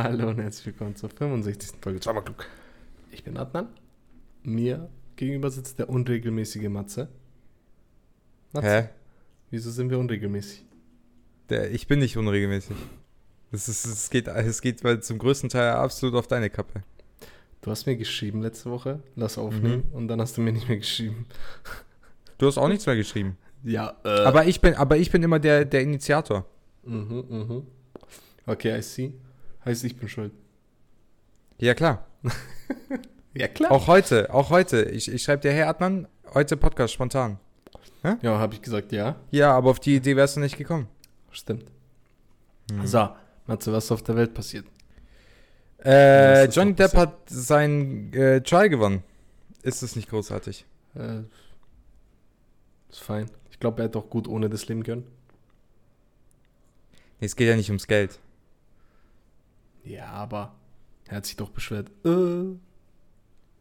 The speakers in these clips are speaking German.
Hallo und herzlich willkommen zur 65. Folge Zweimal klug. Ich bin Adnan. Mir gegenüber sitzt der unregelmäßige Matze. Matze, Hä? wieso sind wir unregelmäßig? Der, ich bin nicht unregelmäßig. Es, ist, es, geht, es geht zum größten Teil absolut auf deine Kappe. Du hast mir geschrieben letzte Woche, lass aufnehmen, Mhm. und dann hast du mir nicht mehr geschrieben. Du hast auch nichts mehr geschrieben. Ja, äh. Aber ich bin, aber ich bin immer der, der Initiator. Mhm, mhm. Okay, I see. Heißt, ich bin schuld. Ja, klar. Ja, klar. Auch heute, auch heute. Ich, ich schreibe dir, hey Adnan, heute Podcast spontan. Ja, habe ich gesagt, ja. Ja, aber auf die Idee wärst du nicht gekommen. Stimmt. Mhm. So, Matze, was ist auf der Welt passiert? Äh, Johnny Depp hat sein äh, Trial gewonnen. Ist es nicht großartig? Äh, ist fein. Ich glaube, er hätte auch gut ohne das leben können. Nee, es geht ja nicht ums Geld. Ja, aber er hat sich doch beschwert. Äh,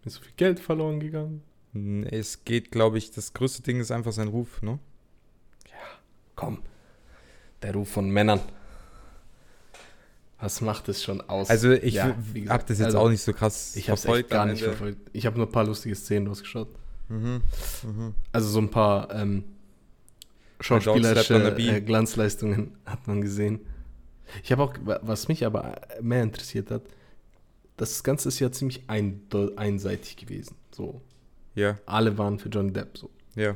ist so viel Geld verloren gegangen. Nee, Es geht, glaube ich, das größte Ding ist einfach sein Ruf, ne? Komm, der Ruf von Männern. Was macht es schon aus? Also ich Ja, w- wie gesagt, hab das jetzt also, auch nicht so krass Ich habe echt gar nicht verfolgt. Ich habe nur ein paar lustige Szenen rausgeschaut. Mhm. Mhm. Also so ein paar ähm, schauspielerische äh, Glanzleistungen hat man gesehen. Ich habe auch, wa- was mich aber mehr interessiert hat, das Ganze ist ja ziemlich einde- einseitig gewesen. So, Ja, alle waren für Johnny Depp. So, ja.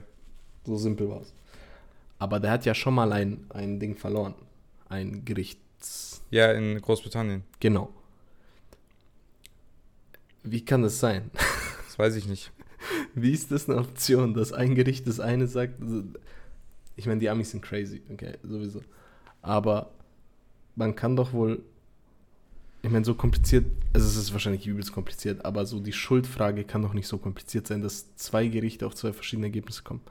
so simpel war es. Aber der hat ja schon mal ein, ein Ding verloren. Ein Gerichts... Ja, in Großbritannien. Genau. Wie kann das sein? Das weiß ich nicht. Wie ist das eine Option, dass ein Gericht das eine sagt? Also, Ich meine, die Amis sind crazy, okay, sowieso. Aber man kann doch wohl, ich meine, so kompliziert, also es ist wahrscheinlich übelst kompliziert, aber so die Schuldfrage kann doch nicht so kompliziert sein, dass zwei Gerichte auf zwei verschiedene Ergebnisse kommen.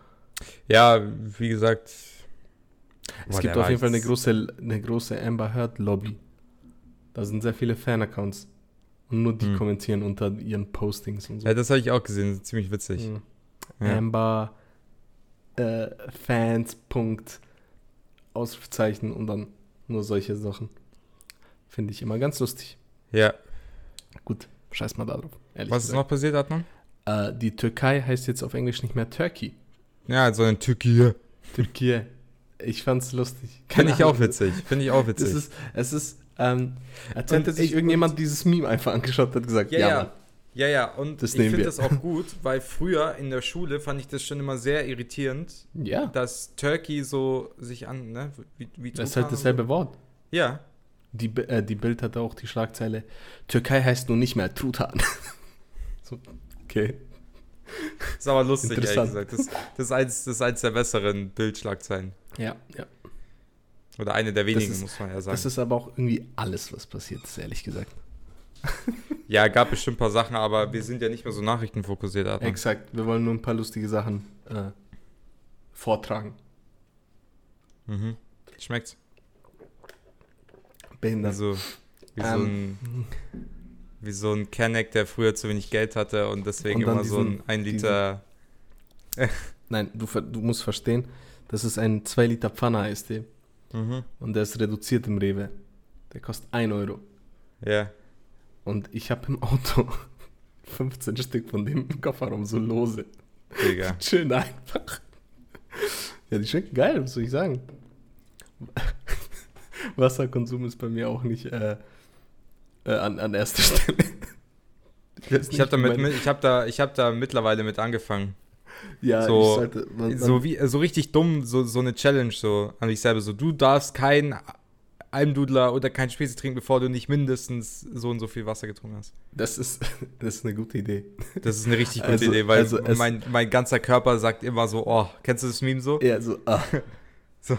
Ja, wie gesagt. Es Boah, gibt auf jeden Fall eine große, eine große Amber Heard Lobby. Da sind sehr viele Fan-Accounts. Und nur die Hm. kommentieren unter ihren Postings und so. Ja, das habe ich auch gesehen. Ziemlich witzig. Mhm. Ja. Amber äh, Fans. Punkt, Ausrufezeichen und dann nur solche Sachen. Finde ich immer ganz lustig. Ja. Gut, scheiß mal darauf. Ehrlich Was ist noch passiert, Adnan? Äh, die Türkei heißt jetzt auf Englisch nicht mehr Turkey. Ja, so ein Türkei. Türkei. Ich fand's lustig. Finde ich auch witzig. Finde ich auch witzig. ist, es ist, ähm, als hätte sich ich- irgendjemand dieses Meme einfach angeschaut und hat gesagt, ja, Ja, ja, ja. Ja, und Das ich finde das auch gut, weil früher in der Schule fand ich das schon immer sehr irritierend, ja. dass Turkey so sich an, ne, wie, wie Das ist halt dasselbe Wort. So. Ja, Die, äh, die Bild hatte auch die Schlagzeile, Türkei heißt nun nicht mehr Truthahn. so, okay. ist aber lustig, ehrlich gesagt. Das, das, ist eins, das ist eins der besseren Bildschlagzeilen. Ja, ja. Oder eine der wenigen, ist- muss man ja sagen. Das ist aber auch irgendwie alles, was passiert ist, ehrlich gesagt. ja, gab bestimmt ein paar Sachen, aber wir sind ja nicht mehr so nachrichtenfokussiert. Adnan. Exakt. Wir wollen nur ein paar lustige Sachen äh, vortragen. Mhm. Schmeckt's? Behindert. so, wie, so Ähm. ein, wie so ein Kenneck, der früher zu wenig Geld hatte und deswegen Und immer so ein diesen- 1 Liter. Nein, du, du musst verstehen, das ist ein 2 Liter Pfanne-Eistee Mhm. und der ist reduziert im Rewe. Der kostet 1 Euro. Ja. Und ich habe im Auto 15 Stück von dem Kofferraum so lose. Digga. Schön einfach. Ja, die schmecken geil, was soll ich sagen. Wasserkonsum ist bei mir auch nicht äh, äh, an, an erster Stelle. weiß Ich habe damit, ich habe da, ich habe da mittlerweile mit angefangen. ja, so- ich sollte, man, So wie, so richtig dumm, so, so eine Challenge so an dich selber. So, du darfst kein Almdudler oder kein Spezi trinken, bevor du nicht mindestens so und so viel Wasser getrunken hast. das ist, das ist eine gute Idee. Das ist eine richtig gute Also- Idee, weil also mein, mein ganzer Körper sagt immer so, oh, kennst du das Meme so? Ja, so, ah. So.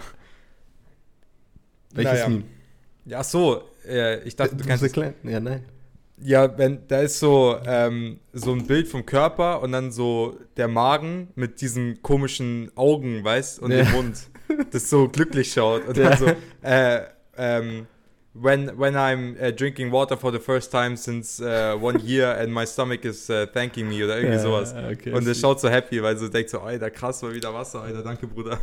Welches Naja. Meme? Ja, ach so, äh, ich dachte, du erklären. Ja, nein. Ja, wenn, da ist so, ähm, so ein Bild vom Körper und dann so der Magen mit diesen komischen Augen, weißt und Ja. dem Mund, das so glücklich schaut. Und Ja. dann so, äh, ähm, when, when I'm uh, drinking water for the first time since uh, one year and my stomach is uh, thanking me oder irgendwie Ja, sowas. okay, und see. schaut so happy, weil so denkt so, Alter, krass, mal wieder Wasser, Alter, danke, Bruder.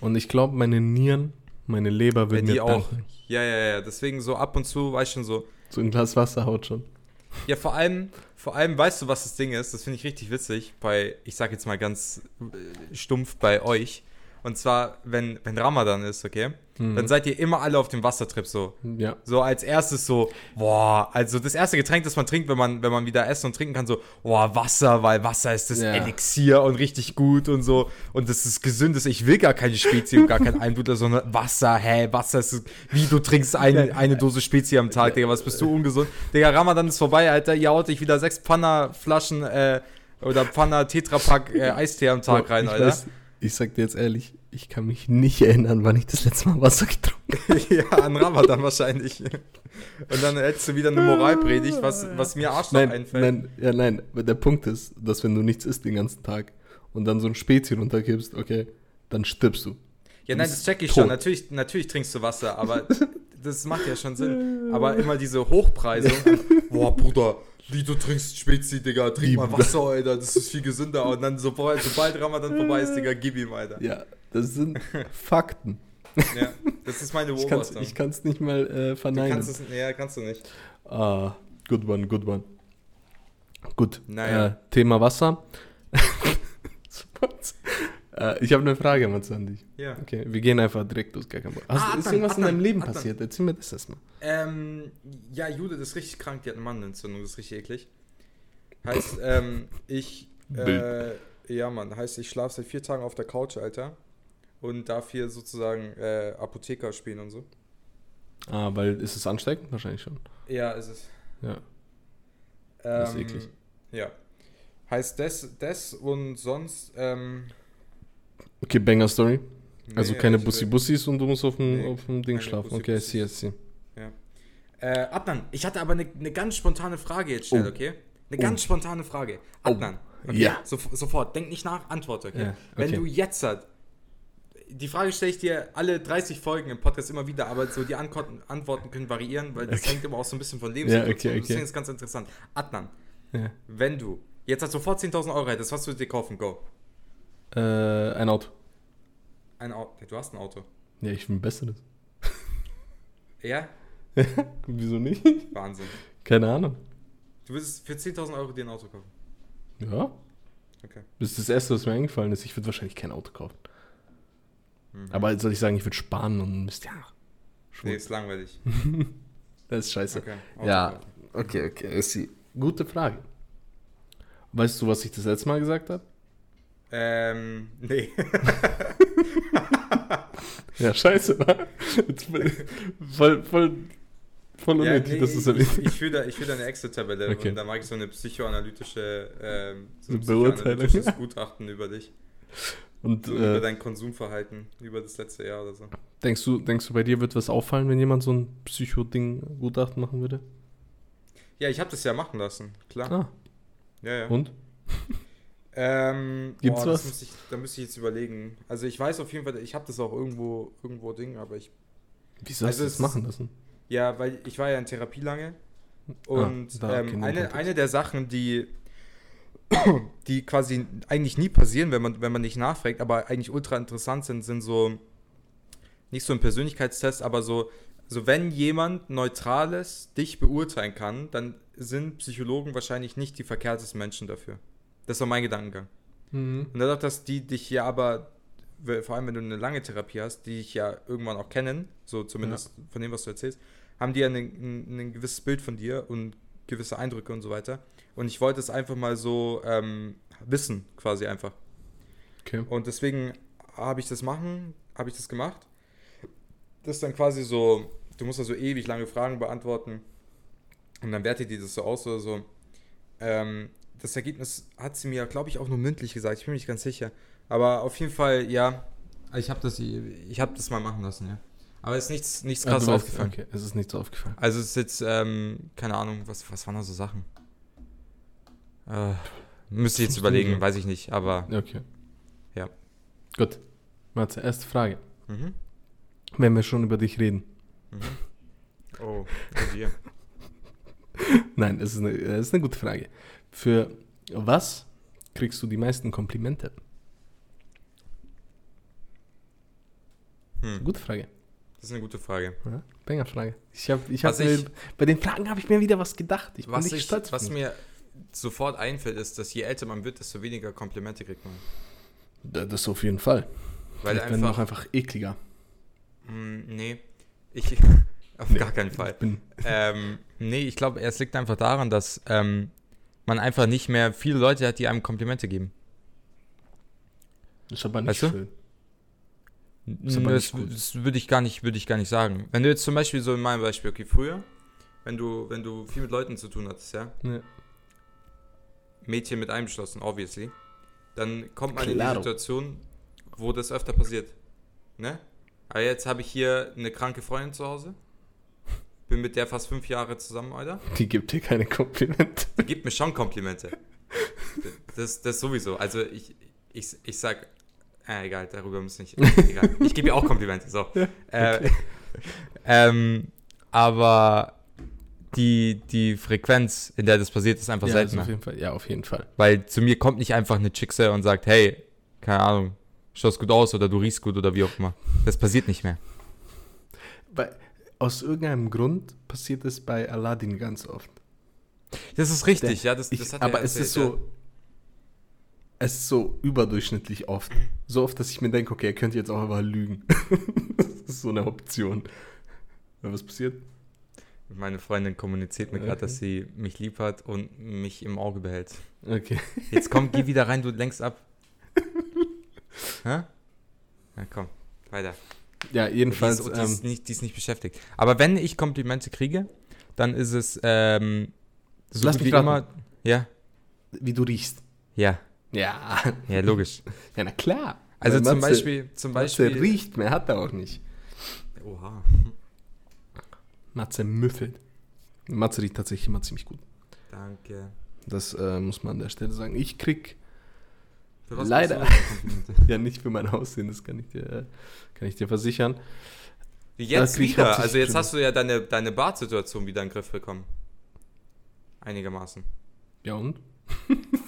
Und ich glaube, meine Nieren Meine Leber Ja, würde die mir auch. danken. Ja, ja, ja. Deswegen so ab und zu, weißt schon so. So ein Glas Wasser haut schon. Ja, vor allem, vor allem, weißt du, was das Ding ist? Das finde ich richtig witzig bei, ich sag jetzt mal ganz äh, stumpf bei euch. Und zwar, wenn, wenn Ramadan ist, okay? Mhm. Dann seid ihr immer alle auf dem Wassertrip so. Ja. So als erstes so, boah, also das erste Getränk, das man trinkt, wenn man, wenn man wieder essen und trinken kann, so, boah, Wasser, weil Wasser ist das Ja. Elixier und richtig gut und so. Und das ist gesündes. Ich will gar keine Spezie und gar kein Einblutler, sondern Wasser, hä, Wasser ist, wie du trinkst ein, eine Dose Spezie am Tag, Digga, was bist du ungesund? Digga, Ramadan ist vorbei, Alter, ihr haut dich wieder sechs Pfanner Flaschen, äh, oder Pfanner Tetrapack äh, Eistee am Tag Boah, rein, Alter. weiß, ich sag dir jetzt ehrlich, ich kann mich nicht erinnern, wann ich das letzte Mal Wasser getrunken habe. ja, an Ramadan wahrscheinlich. Und dann hättest du wieder eine Moralpredigt, was, was mir Arschloch Nein, einfällt. nein, ja, nein. Der Punkt ist, dass wenn du nichts isst den ganzen Tag und dann so ein Spezi runterkippst, okay, dann stirbst du. Ja, nein, das check ich tot. schon. Natürlich, natürlich trinkst du Wasser, aber das macht ja schon Sinn. Aber immer diese Hochpreisung. an, Boah, Bruder, wie du trinkst Spezi, Digga. Trink mal? Wasser, Alter. Das ist viel gesünder. Und dann, sobald, sobald Ramadan vorbei ist, Digga, gib ihm, Alter. Ja, das sind Fakten. Ja, das ist meine Ich kann es Beobachtung. nicht mal äh, verneinen. kannst es, ja, kannst du nicht. Ah, good one, good one. Gut, Naja. äh, Thema Wasser. äh, ich habe eine Frage, Mats, an dich. Ja. Okay, wir gehen einfach direkt los, gar kein Bock. Hast, Ah, ist Adnan, irgendwas in Adnan, deinem Leben Adnan. passiert? Erzähl mir das erstmal. Ähm, ja, Judith ist richtig krank, die hat eine Mandelentzündung, das ist richtig eklig. Heißt, ähm, ich, äh, ja Mann, heißt, ich schlafe seit vier Tagen auf der Couch, Alter. Und darf hier sozusagen äh, Apotheker spielen und so. Ah, weil ist es ansteckend? Wahrscheinlich schon. Ja, ist es. Ja. Ähm, Das ist eklig. Ja. Heißt das, das und sonst, ähm, Okay, Banger Story. Also nee, keine will- Bussi-Bussis und du musst auf dem, Nee, auf dem Ding schlafen. Okay, I see, I see. Äh, Adnan, ich hatte aber eine ne ganz spontane Frage jetzt schnell, Oh. okay? Eine Oh. ganz spontane Frage. Oh. Adnan, okay? Ja. So, sofort, denk nicht nach, antworte, okay? Ja, Wenn okay. du jetzt halt, die Frage stelle ich dir alle 30 Folgen im Podcast immer wieder, aber so die Antworten, können variieren, weil das Okay. hängt immer auch so ein bisschen von Ja, Lebenssituation. okay, okay. Deswegen ist es ganz interessant. Adnan, Ja. wenn du jetzt halt sofort 10.000 Euro hättest, was würdest du dir kaufen? Go. Äh, ein Auto. Ein Auto. Du hast ein Auto. Ja, ich will ein besseres. Ja? Wieso nicht? Wahnsinn. Keine Ahnung. Du würdest für 10.000 Euro dir ein Auto kaufen. Ja. Okay. Das ist das Erste, was mir eingefallen ist. Ich würde wahrscheinlich kein Auto kaufen. Mhm. Aber soll ich sagen, ich würde sparen und Mist, ja. Nee, ist langweilig. Das ist scheiße. Okay. Ja. kaufen. Okay, okay. Gute Frage. Weißt du, was ich das letzte Mal gesagt habe? Ähm, nee. Ja, scheiße? Jetzt voll, voll, voll, Ja, unnötig, nee, dass du erwähnt ich, ich führe da, ich führ da eine Excel-Tabelle Okay. und da mache ich so eine psychoanalytische, ähm, so ein Beurteilung. psychoanalytisches Gutachten über dich. Und So über äh, dein Konsumverhalten über das letzte Jahr oder so. denkst, du, denkst du, bei dir wird was auffallen, wenn jemand so ein Psycho-Ding Gutachten machen würde? Ja, ich habe das ja machen lassen, klar. Ah, Ja, ja. und? Ähm, Gibt's boah, was? Ich, da müsste ich jetzt überlegen. Also ich weiß auf jeden Fall, ich habe das auch irgendwo, irgendwo Ding, aber ich Wieso hast Also du das machen lassen? Ja, weil ich war ja in Therapie lange und Ah, da, okay, ähm, eine, eine der Sachen, die, die quasi eigentlich nie passieren, wenn man, wenn man nicht nachfragt, aber eigentlich ultra interessant sind, sind so, nicht so ein Persönlichkeitstest, aber so, so wenn jemand Neutrales dich beurteilen kann, dann sind Psychologen wahrscheinlich nicht die verkehrtesten Menschen dafür. Das war mein Gedankengang. Mhm. Und dadurch, dass die dich ja aber, vor allem wenn du eine lange Therapie hast, die dich ja irgendwann auch kennen, so zumindest von dem, was du erzählst, haben die ja ein gewisses Bild von dir und gewisse Eindrücke und so weiter. Und ich wollte es einfach mal so ähm, wissen, quasi einfach. Okay. Und deswegen habe ich das machen, habe ich das gemacht. Das ist dann quasi so, du musst da so ewig lange Fragen beantworten und dann wertet die das so aus oder so. Ähm, das Ergebnis hat sie mir, glaube ich, auch nur mündlich gesagt, ich bin mir nicht ganz sicher. Aber auf jeden Fall, ja, ich habe das, ich habe das mal machen lassen, ja. Aber es ist nichts, nichts Ah, krasses du weißt- aufgefallen. Okay, es ist nicht so aufgefallen. Also es ist jetzt, ähm, keine Ahnung, was, was waren da so Sachen? Äh, müsste ich jetzt überlegen, weiß ich nicht, aber Okay. Ja. Gut. Matze, erste Frage. mhm. Wenn wir schon über dich reden. Mhm. Oh, oh dear. Nein, es ist eine, es ist eine gute Frage. Für was kriegst du die meisten Komplimente? Hm. Gute Frage. Das ist eine gute Frage. Ja, Banger-Frage. Ich hab, ich hab mir, ich- bei den Fragen habe ich mir wieder was gedacht. Ich bin Was, nicht ich, stolz was mir sofort einfällt, ist, dass je älter man wird, desto weniger Komplimente kriegt man. Da- Das auf jeden Fall. Weil ich bin noch einfach. einfach ekliger. Hm, nee. Ich. Auf Nee. gar keinen Fall. Ich bin, ähm, nee, ich glaube, es liegt einfach daran, dass ähm, man einfach nicht mehr viele Leute hat, die einem Komplimente geben. das ist aber nicht Weißt du? schön. Das, das, das würde ich gar nicht, würde ich gar nicht sagen. Wenn du jetzt zum Beispiel so in meinem Beispiel, okay, früher, wenn du, wenn du viel mit Leuten zu tun hattest, ja, Ja. Mädchen mit eingeschlossen, obviously, dann kommt man in Claro. die Situation, wo das öfter passiert. Ne? Aber jetzt habe ich hier eine kranke Freundin zu Hause. Bin mit der fast fünf Jahre zusammen, Alter. Die gibt dir keine Komplimente. Die gibt mir schon Komplimente. Das, das sowieso. Also ich, ich, ich sag, äh, egal, darüber muss nicht. Egal. Ich gebe ihr auch Komplimente. So. Äh, ähm, aber die, die Frequenz, in der das passiert, ist einfach Ja, seltener. auf jeden Fall. Ja, auf jeden Fall. Weil zu mir kommt nicht einfach eine Chickse und sagt, hey, keine Ahnung, schaust gut aus oder du riechst gut oder wie auch immer. Das passiert nicht mehr. Weil, aus irgendeinem Grund passiert es bei Aladdin ganz oft. Das ist richtig, Der- ja. Das, Ich, das hat aber er es ist so. Es ist so überdurchschnittlich oft. So oft, dass ich mir denke, okay, er könnte jetzt auch einfach lügen. das ist so eine Option. Was passiert? Meine Freundin kommuniziert mir gerade, Okay. dass sie mich lieb hat und mich im Auge behält. Okay. Jetzt komm, geh wieder rein, du lenkst ab. Hä? Na komm, weiter. Ja, jedenfalls. die, ist, die, ist ähm, nicht, die ist nicht beschäftigt. Aber wenn ich Komplimente kriege, dann ist es ähm, so Lass gut mich wie immer. Ja, wie du riechst. ja, Ja. ja, logisch. Ja, na klar. Also Weil zum Matze- Beispiel, zum Matze Beispiel. riecht, mehr hat er auch nicht. Oha. Matze müffelt. Matze riecht tatsächlich immer ziemlich gut. Danke. Das äh, muss man an der Stelle sagen. Ich krieg Leider. ja nicht für mein Aussehen, das kann ich dir, kann ich dir versichern. Jetzt wieder. Also jetzt hast du ja deine, deine Bartsituation wieder in den Griff bekommen. Einigermaßen. Ja und?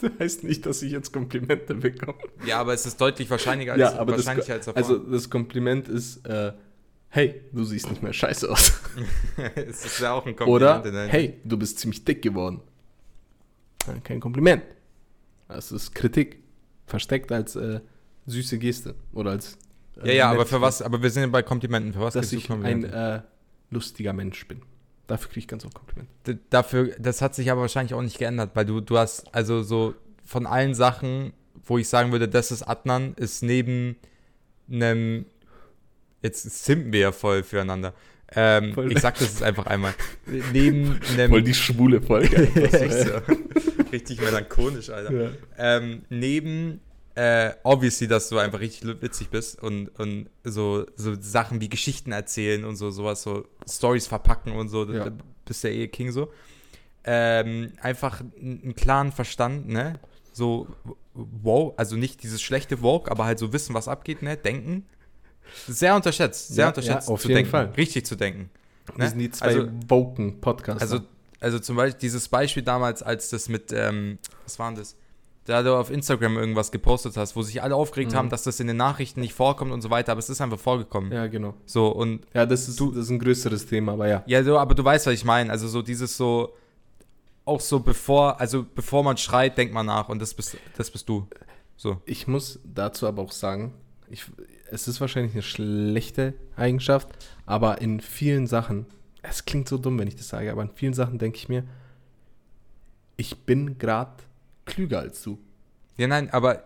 das heißt nicht, dass ich jetzt Komplimente bekomme. Ja, aber es ist deutlich wahrscheinlicher als, Ja, aber das, wahrscheinlicher als davor. also das Kompliment ist, äh, hey, du siehst nicht mehr scheiße aus. es ist ja auch ein Kompliment. Oder, hey, du bist ziemlich dick geworden. Kein Kompliment. Das ist Kritik. Versteckt als äh, süße Geste. Oder als. äh, Ja, ja, aber für was, aber wir sind ja bei Komplimenten. Für was Dass ich ein äh, lustiger Mensch bin. Dafür kriege ich ganz oft Komplimente. D- dafür, das hat sich aber wahrscheinlich auch nicht geändert, weil du, du hast, also so von allen Sachen, wo ich sagen würde, das ist Adnan, ist neben einem, jetzt simpen wir ja voll füreinander. Ähm, Voll. ich sag das jetzt einfach einmal. Neben einem. Voll die schwule Folge. Echt so. Richtig melancholisch, Alter. ja. Ähm, neben, äh, obviously, dass du einfach richtig witzig bist und, und so, so Sachen wie Geschichten erzählen und so, sowas, so Stories verpacken und so, Ja. da bist der eh King so. Ähm, einfach einen klaren Verstand, ne? So, wow, also nicht dieses schlechte Woke, aber halt so wissen, was abgeht, ne? Denken. Sehr unterschätzt, sehr Ja, unterschätzt ja, auf zu jeden denken. Fall. Richtig zu denken. Ne? sind die zwei Also- Podcasts. Also, also zum Beispiel dieses Beispiel damals, als das mit, ähm, was war denn das? Da du auf Instagram irgendwas gepostet hast, wo sich alle aufgeregt Mhm. haben, dass das in den Nachrichten nicht vorkommt und so weiter, aber es ist einfach vorgekommen. ja, genau. So, und Ja, das ist, das ist ein größeres Thema, aber ja. ja, so, aber du weißt, was ich meine. Also so dieses so, auch so bevor, also bevor man schreit, denkt man nach und das bist, das bist du. So. Ich muss dazu aber auch sagen, ich, es ist wahrscheinlich eine schlechte Eigenschaft, aber in vielen Sachen, es klingt so dumm, wenn ich das sage, aber in vielen Sachen denke ich mir, ich bin gerade klüger als du. Ja, nein, aber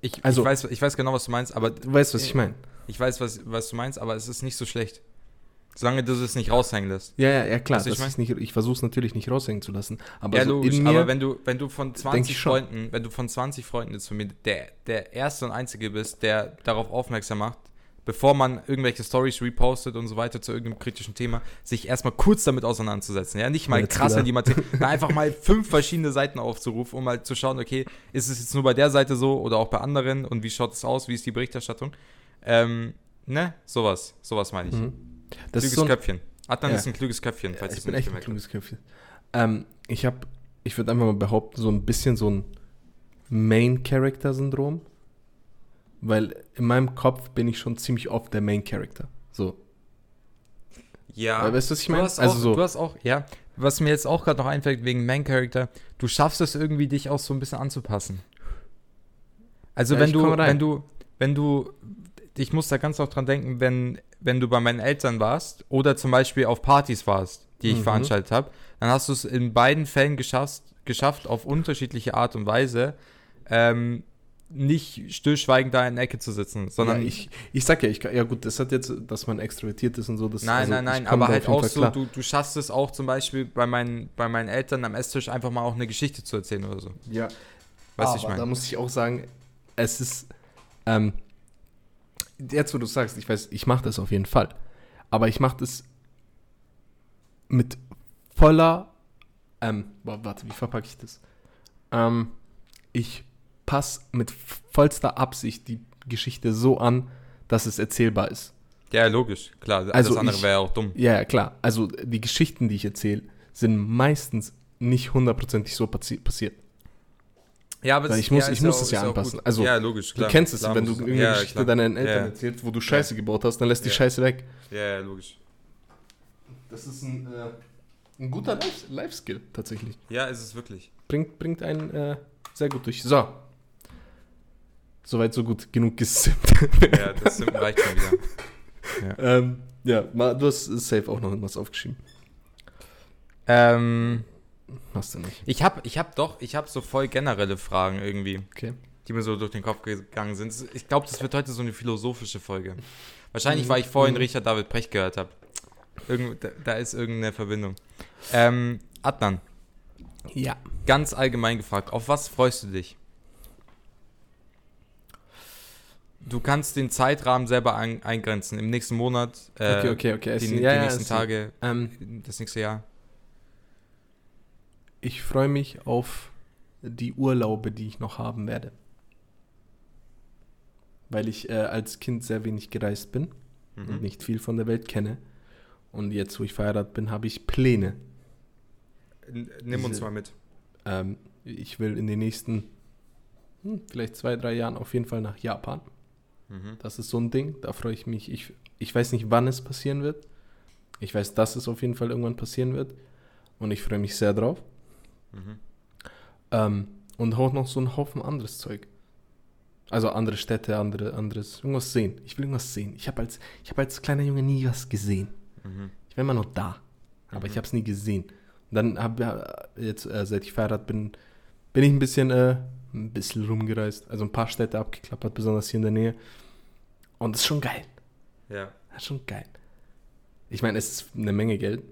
ich, Also- ich, weiß, ich weiß genau, was du meinst, aber Du weißt, was ich meine. ich weiß, was, was du meinst, aber es ist nicht so schlecht. Solange du es nicht raushängen lässt. Ja, ja, ja, klar. Du, ich das ist nicht, ich versuche es natürlich nicht raushängen zu lassen. Aber ja, so logisch, aber wenn du, wenn du von denk 20 ich schon. Freunden, wenn du von 20 Freunden jetzt von mir der, der erste und einzige bist, der darauf aufmerksam macht, bevor man irgendwelche Stories repostet und so weiter zu irgendeinem kritischen Thema, sich erstmal kurz damit auseinanderzusetzen. Ja, nicht mal Jetzt krass in die Materie, einfach mal fünf verschiedene Seiten aufzurufen, um mal zu schauen, okay, ist es jetzt nur bei der Seite so oder auch bei anderen und wie schaut es aus, wie ist die Berichterstattung? Ähm, ne, sowas, sowas meine ich. Mhm. Das Klüges ist so ein, Köpfchen. Adnan Ja. ist ein klüges Köpfchen, falls ich ich bin nicht echt ein kluges Köpfchen. Ähm, ich habe, ich würde einfach mal behaupten, so ein bisschen so ein Main-Character-Syndrom. Weil in meinem Kopf bin ich schon ziemlich oft der Main-Character. So. Ja. Äh, Weißt du, was ich Du meine? hast, Also auch, so. du hast auch, ja, was mir jetzt auch gerade noch einfällt wegen Main Character, du schaffst es irgendwie, dich auch so ein bisschen anzupassen. Also Ja, wenn du, komme rein. wenn du, wenn du, ich muss da ganz oft dran denken, wenn, wenn du bei meinen Eltern warst oder zum Beispiel auf Partys warst, die ich Mhm. veranstaltet habe, dann hast du es in beiden Fällen geschafft, geschafft auf unterschiedliche Art und Weise, ähm, nicht stillschweigend da in der Ecke zu sitzen, sondern ja, ich, ich sag ja, ich ja gut, das hat jetzt, dass man extrovertiert ist und so. Das, Nein, also nein, nein, aber halt auch Fall so, klar. du, du schaffst es auch zum Beispiel bei meinen, bei meinen Eltern am Esstisch einfach mal auch eine Geschichte zu erzählen oder so. Ja, aber ich meine? da muss ich auch sagen, es ist, ähm, jetzt wo du sagst, ich weiß, ich mache das auf jeden Fall, aber ich mache das mit voller, ähm, wa- warte, wie verpacke ich das? Ähm, ich passe mit vollster Absicht die Geschichte so an, dass es erzählbar ist. Ja, logisch, klar. Also das andere wäre ja auch dumm. Ja, ja, klar. Also die Geschichten, die ich erzähle, sind meistens nicht hundertprozentig so passi passiert. Ja, aber ich muss- ich muss es ja anpassen. Also, ja, logisch, klar. du kennst es, Klar wenn du irgendeine ja, Geschichte klar. deinen Eltern Ja. erzählst, wo du Scheiße gebaut hast, dann lässt die Ja. Scheiße weg. Ja, ja, logisch. Das ist ein, äh, ein guter Life- Life-Skill tatsächlich. Ja, ist es wirklich. Bringt, bringt einen äh, sehr gut durch. So. Soweit, so gut. Genug gesippt. Ja, das sind- reicht schon wieder. ähm, ja, du hast safe auch noch irgendwas aufgeschrieben. Ähm, Hast du nicht. ich habe ich hab doch, ich habe so voll generelle Fragen irgendwie, Okay. die mir so durch den Kopf gegangen sind. Ich glaube, das wird heute so eine philosophische Folge. Wahrscheinlich, weil ich vorhin Mhm. Richard David Precht gehört habe. Irgend, da, da ist irgendeine Verbindung. Ähm, Adnan, Ja. ganz allgemein gefragt, auf was freust du dich? Du kannst den Zeitrahmen selber ein, eingrenzen. Im nächsten Monat, äh, Okay, okay, okay. die, Es- die ja, ja, nächsten Tage, Ähm, das nächste Jahr. Ich freue mich auf die Urlaube, die ich noch haben werde. Weil ich äh, als Kind sehr wenig gereist bin und Mhm. nicht viel von der Welt kenne. Und jetzt, wo ich verheiratet bin, habe ich Pläne. N- Nimm uns diese- mal mit. Ähm, ich will in den nächsten, hm, vielleicht zwei, drei Jahren auf jeden Fall nach Japan. Mhm. Das ist so ein Ding, da freue ich mich. Ich, ich weiß nicht, wann es passieren wird. Ich weiß, dass es auf jeden Fall irgendwann passieren wird. Und ich freue mich sehr drauf. Mhm. Ähm, und auch noch so einen Haufen anderes Zeug. Also andere Städte, andere, anderes, irgendwas sehen. Ich will irgendwas sehen. Ich habe als, ich hab als kleiner Junge nie was gesehen. Mhm. Ich war immer nur da. Aber Mhm. ich habe es nie gesehen. Und dann habe ich jetzt, äh, seit ich verheiratet bin, bin ich ein bisschen, äh, ein bisschen rumgereist. Also ein paar Städte abgeklappert, besonders hier in der Nähe. Und das ist schon geil. Ja. Das ist schon geil. Ich meine, es ist eine Menge Geld,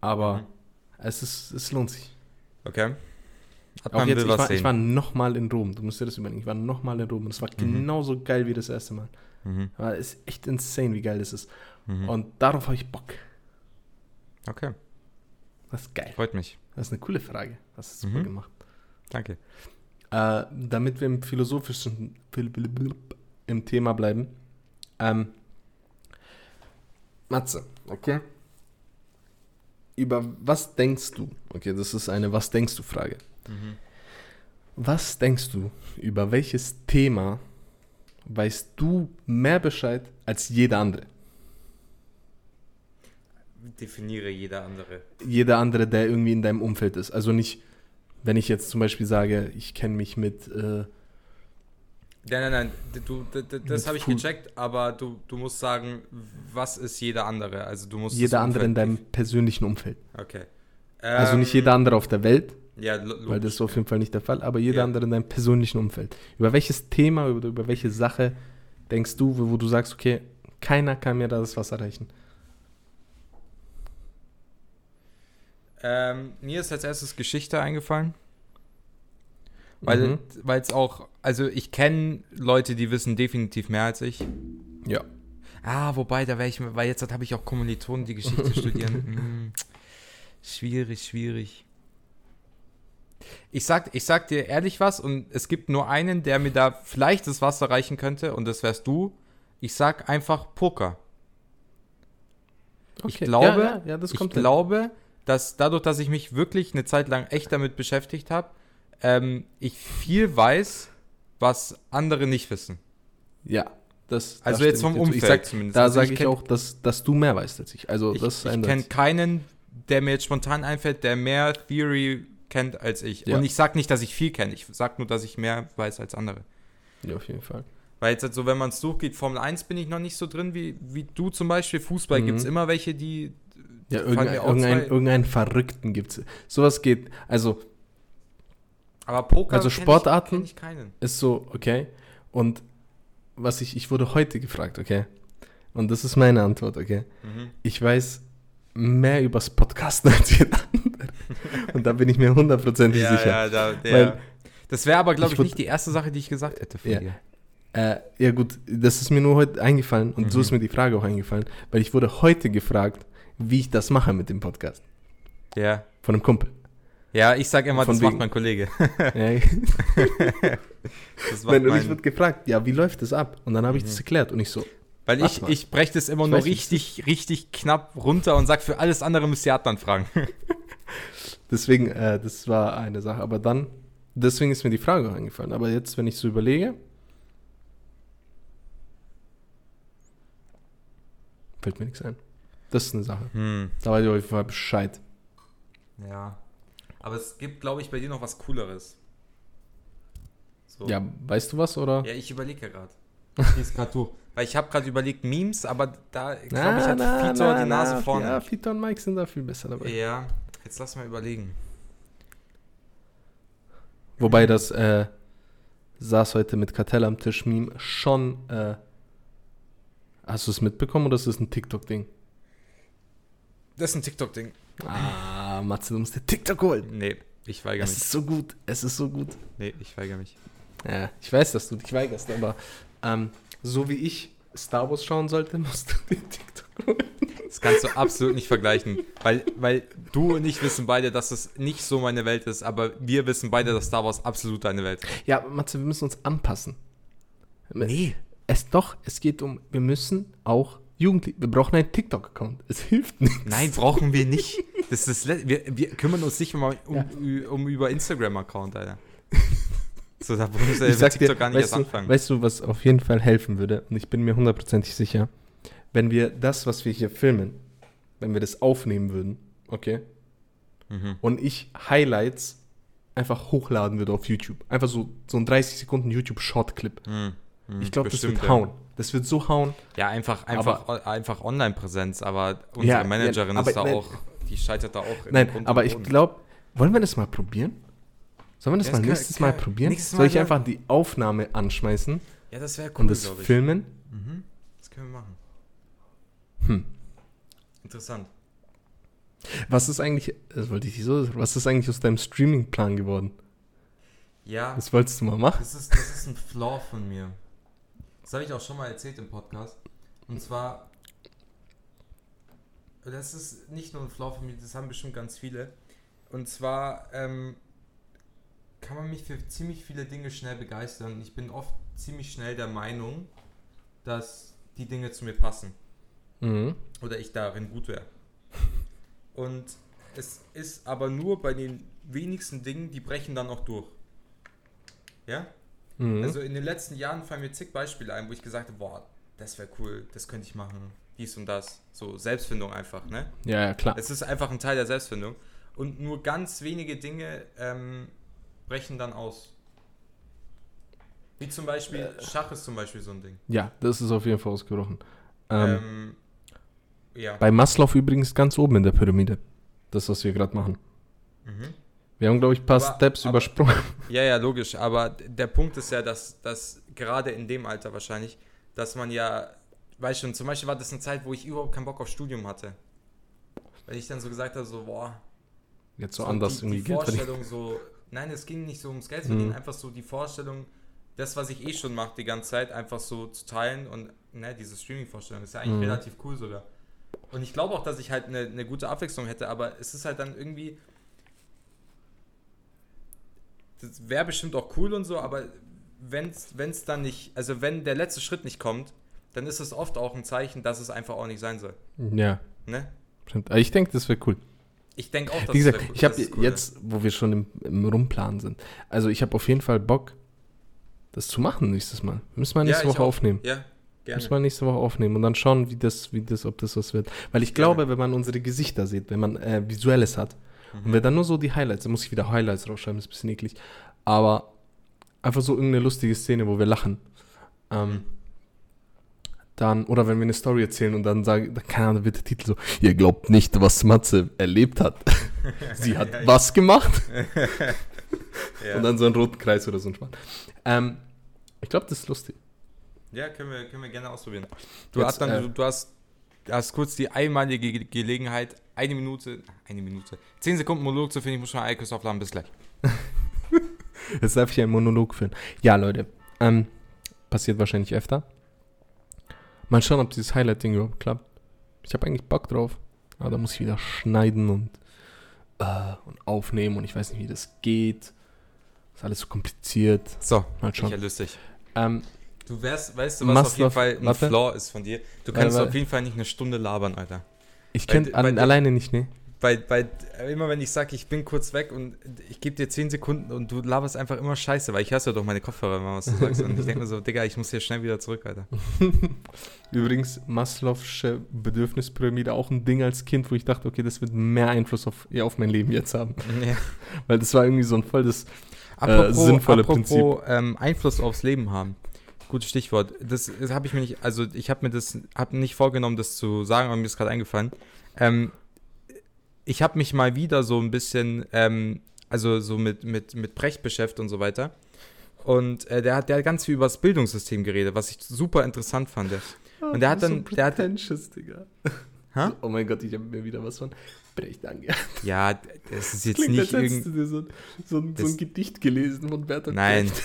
aber Mhm. es, ist, es lohnt sich. Okay. Hat Auch man jetzt, ich was war, ich war nochmal in Rom. Du musst dir das überlegen. Ich war nochmal in Rom und es war Mhm. genauso geil wie das erste Mal. Mhm. Aber es ist echt insane, wie geil das ist. Mhm. Und darauf habe ich Bock. Okay, Das ist geil. freut mich. Das ist eine coole Frage. Das ist super Mhm. gemacht. Danke. Äh, damit wir im philosophischen im Thema bleiben. Ähm, Matze, okay? Über was denkst du? Okay, das ist eine Was denkst du Frage. Mhm. Was denkst du, über welches Thema weißt du mehr Bescheid als jeder andere? Definiere jeder andere. Jeder andere, der irgendwie in deinem Umfeld ist. Also nicht, wenn ich jetzt zum Beispiel sage, ich kenne mich mit, äh, Nein, nein, nein, du, das habe ich gecheckt, aber du, du musst sagen, was ist jeder andere? Also du musst jeder andere in deinem persönlichen Umfeld. Okay. Also nicht Ähm, jeder andere auf der Welt, Ja, logisch. weil das ist auf jeden Fall nicht der Fall, aber jeder Ja. andere in deinem persönlichen Umfeld. Über welches Thema, über, über welche Sache denkst du, wo, wo du sagst, okay, keiner kann mir da das was erreichen? Ähm, mir ist als erstes Geschichte eingefallen. Weil Mhm. weil es auch, also ich kenne Leute, die wissen definitiv mehr als ich. Ja. Ah, wobei, da wäre ich, weil jetzt habe ich auch Kommilitonen, die Geschichte studieren. Hm, schwierig, schwierig. Ich sag, ich sag dir ehrlich was und es gibt nur einen, der mir da vielleicht das Wasser reichen könnte und das wärst du. Ich sag einfach Poker. Ich Okay. glaube, ja, ja, ja, das ich hin. glaube, dass dadurch, dass ich mich wirklich eine Zeit lang echt damit beschäftigt habe, ähm, ich viel weiß, was andere nicht wissen. Ja, Das, Also da jetzt vom. Umfeld sag, zumindest. Da Also sage ich ich, auch, dass, dass du mehr weißt als ich. Also Ich, das ich kenne keinen, der mir jetzt spontan einfällt, der mehr Theory kennt als ich. Ja. Und ich sag nicht, dass ich viel kenne. Ich sag nur, dass ich mehr weiß als andere. Ja, auf jeden Fall. Weil jetzt halt so, wenn man es durchgeht, Formel 1 bin ich noch nicht so drin wie, wie du zum Beispiel. Fußball Mhm. gibt es immer welche, die. Ja, fallen irgendein, irgendein, irgendeinen Verrückten gibt es. Sowas geht. Also Aber Poker Also Sportarten? Ich, ist so, okay. Und was ich, ich wurde heute gefragt, okay. Und das ist meine Antwort, okay. Mhm. Ich weiß mehr übers Podcasten als jeder andere. Und da bin ich mir hundertprozentig Ja, sicher. ja, da, der, Weil- das wäre aber, glaube Ich ich, nicht die erste Sache, die ich gesagt hätte von Ja. dir. Äh, ja gut, das ist mir nur heute eingefallen und so Mhm. ist mir die Frage auch eingefallen, weil ich wurde heute gefragt, wie ich das mache mit dem Podcast. Ja. Von einem Kumpel. Ja, ich sag immer, Von das wegen- macht mein Kollege. Das macht Wenn, und mein, ich wurde gefragt, ja, wie läuft das ab? Und dann habe ich Mhm. das erklärt und ich so, weil ich, mal. ich breche das immer Ich nur weiß nicht, richtig, richtig knapp runter und sag, für alles andere müsst ihr Adnan fragen. deswegen, äh, das war eine Sache. Aber dann, deswegen ist mir die Frage eingefallen. Aber jetzt, wenn ich so überlege, fällt mir nichts ein. Das ist eine Sache. Hm. Da weiß ich auf jeden Fall Bescheid. Ja. Aber es gibt, glaube ich, bei dir noch was Cooleres. So. Ja, weißt du was, oder? Ja, ich überlege ja gerade. Ich lese gerade durch. Weil ich habe gerade überlegt, Memes, aber da, glaube ich, hat Vitor die Nase vorne. Ja, Fito und Mike sind da viel besser dabei. Ja, jetzt lass mal überlegen. Wobei das äh, saß heute mit Kartell am Tisch Meme schon. Äh, hast du es mitbekommen oder ist das ein TikTok-Ding? Das ist ein TikTok-Ding. Ah, Matze, du musst dir TikTok holen. Nee, ich weigere Es mich. ist so gut. Es ist so gut. Nee, ich weigere mich. Ja, ich weiß, dass du dich weigerst, aber ähm, so wie ich Star Wars schauen sollte, musst du dir TikTok holen. Das kannst du absolut nicht vergleichen. Weil, weil du und ich wissen beide, dass es nicht so meine Welt ist, aber wir wissen beide, dass Star Wars absolut deine Welt ist. Ja, Matze, wir müssen uns anpassen. Nee. Es doch, es geht um, wir müssen auch Jugendliche, wir brauchen einen TikTok-Account. Es hilft nicht. Nein, brauchen wir nicht. Das ist wir, wir kümmern uns nicht mal um, Ja. um über Instagram-Account, Alter. So, da muss ich sag dir, TikTok gar nicht weißt erst du, anfangen. weißt du, was auf jeden Fall helfen würde, und ich bin mir hundertprozentig sicher, wenn wir das, was wir hier filmen, wenn wir das aufnehmen würden, okay, Mhm. und ich Highlights einfach hochladen würde auf YouTube. Einfach so, so ein 30 Sekunden YouTube-Short-Clip. Mhm. Mhm. Ich glaube, das wird ja. Das wird so hauen. Ja, einfach, einfach, einfach Online-Präsenz, aber unsere Ja, Managerin ja, ist da aber nein. auch, die scheitert da auch. in Nein, aber ich glaube, wollen wir das mal probieren? Sollen wir das Ja, mal das nächstes kann- Mal probieren? nächstes Soll Mal, ich ja. einfach die Aufnahme anschmeißen Ja, das wäre cool, und das filmen? Mhm. Das können wir machen. Hm. Interessant. Was ist eigentlich, das wollte ich nicht so, was ist eigentlich aus deinem Streaming-Plan geworden? Ja, Das wolltest du mal machen? das ist, das ist ein Flaw von mir. Das habe ich auch schon mal erzählt im Podcast. Und zwar, das ist nicht nur ein Flaw von mir, das haben bestimmt ganz viele. Und zwar ähm, kann man mich für ziemlich viele Dinge schnell begeistern. Ich bin oft ziemlich schnell der Meinung, dass die Dinge zu mir passen. Mhm. oder ich darin gut wäre. Und es ist aber nur bei den wenigsten Dingen, die brechen dann auch durch. Ja? Mhm. Also in den letzten Jahren fallen mir zig Beispiele ein, wo ich gesagt habe, boah, das wäre cool, das könnte ich machen, dies und das. So Selbstfindung einfach, ne? ja, ja, klar. Es ist einfach ein Teil der Selbstfindung. Und nur ganz wenige Dinge ähm, brechen dann aus. Wie zum Beispiel, Schach ist zum Beispiel so ein Ding. Ja, das ist auf jeden Fall ausgebrochen. Ähm, Ähm, ja. bei Maslow übrigens ganz oben in der Pyramide. Das, was wir gerade machen. Mhm. Wir haben, glaube ich, ein paar Aber- Steps aber- übersprungen. Ja, ja, logisch. Aber der Punkt ist ja, dass, dass gerade in dem Alter wahrscheinlich, dass man ja, weißt schon, zum Beispiel war das eine Zeit, wo ich überhaupt keinen Bock auf Studium hatte. Weil ich dann so gesagt habe, so, boah, Jetzt so, so anders die, irgendwie die. Vorstellung so, nein, es ging nicht so ums Geld verdienen, Mhm. einfach so die Vorstellung, das, was ich eh schon mache die ganze Zeit, einfach so zu teilen und, ne, diese Streaming-Vorstellung ist ja eigentlich Mhm. relativ cool sogar. Und ich glaube auch, dass ich halt eine, eine gute Abwechslung hätte, aber es ist halt dann irgendwie, das wäre bestimmt auch cool und so, aber wenn es dann nicht, also wenn der letzte Schritt nicht kommt, dann ist es oft auch ein Zeichen, dass es einfach auch nicht sein soll. Ja, Ne? stimmt. Aber ich denke, das wäre cool. Ich denke auch, dass Wie es gesagt, ich habe cool jetzt, wo wir schon im, im Rumplanen sind, also ich habe auf jeden Fall Bock, das zu machen nächstes Mal. Wir müssen Ja, nächste ich Woche auch. aufnehmen. Ja, Gerne. Muss man nächste Woche aufnehmen und dann schauen, wie das, wie das, ob das was wird. Weil ich glaube, wenn man unsere Gesichter sieht, wenn man äh, Visuelles hat Mhm. und wir dann nur so die Highlights, dann muss ich wieder Highlights rausschreiben, das ist ein bisschen eklig. Aber einfach so irgendeine lustige Szene, wo wir lachen. Ähm, dann, oder wenn wir eine Story erzählen und dann sagen, keine Ahnung, wird der Titel so, ihr glaubt nicht, was Matze erlebt hat. Sie hat was gemacht? ja. Und dann so einen roten Kreis oder so ein Spaß. Ähm, ich glaube, das ist lustig. ja, können wir, können wir gerne ausprobieren. Du Jetzt, hast dann, äh, du, du hast, hast kurz die einmalige Ge Gelegenheit, eine Minute, eine Minute, zehn Sekunden Monolog zu finden. Ich muss schon Eikos aufladen. Bis gleich. Jetzt darf ich einen Monolog führen. Ja, Leute, ähm, passiert wahrscheinlich öfter. Mal schauen, ob dieses Highlight-Ding überhaupt klappt. Ich habe eigentlich Bock drauf. Aber da muss ich wieder schneiden und, äh, und aufnehmen und ich weiß nicht, wie das geht. Ist alles so kompliziert. So, Mal ich schauen. erlöse dich. Ähm, Du weißt, weißt du, was auf jeden Fall ein warte. Flaw ist von dir? Du kannst Weil- auf jeden Fall nicht eine Stunde labern, Alter. Ich der- alleine nicht, ne? Weil, äh, immer wenn ich sage, ich bin kurz weg und ich gebe dir 10 Sekunden und du laberst einfach immer scheiße, weil ich hasse doch meine Kopfhörer, immer, was du sagst. Und ich denke mir so, Digga, ich muss hier schnell wieder zurück, Alter. Übrigens, Maslow'sche Bedürfnispyramide auch ein Ding als Kind, wo ich dachte, okay, das wird mehr Einfluss auf, ja, auf mein Leben jetzt haben. Ja. Weil das war irgendwie so ein voll das Apropos, sinnvolle apropos ähm, Einfluss aufs Leben haben. Gutes Stichwort. Das, das habe ich mir nicht, also ich habe mir das, habe nicht vorgenommen, das zu sagen, aber mir ist gerade eingefallen. Ähm, ich habe mich mal wieder so ein bisschen, ähm, also so mit, mit, mit Brecht beschäftigt und so weiter. Und äh, der, hat, der hat ganz viel über das Bildungssystem geredet, was ich super interessant fand. Und der hat dann- der hat- Digga. Hä? Oh mein Gott, ich habe mir wieder was von Brecht angehört. Ja, das ist jetzt Klingt, nicht als hättest irgend... du dir so, ein- so, so ein Gedicht gelesen von Bertolt Nein. Brecht.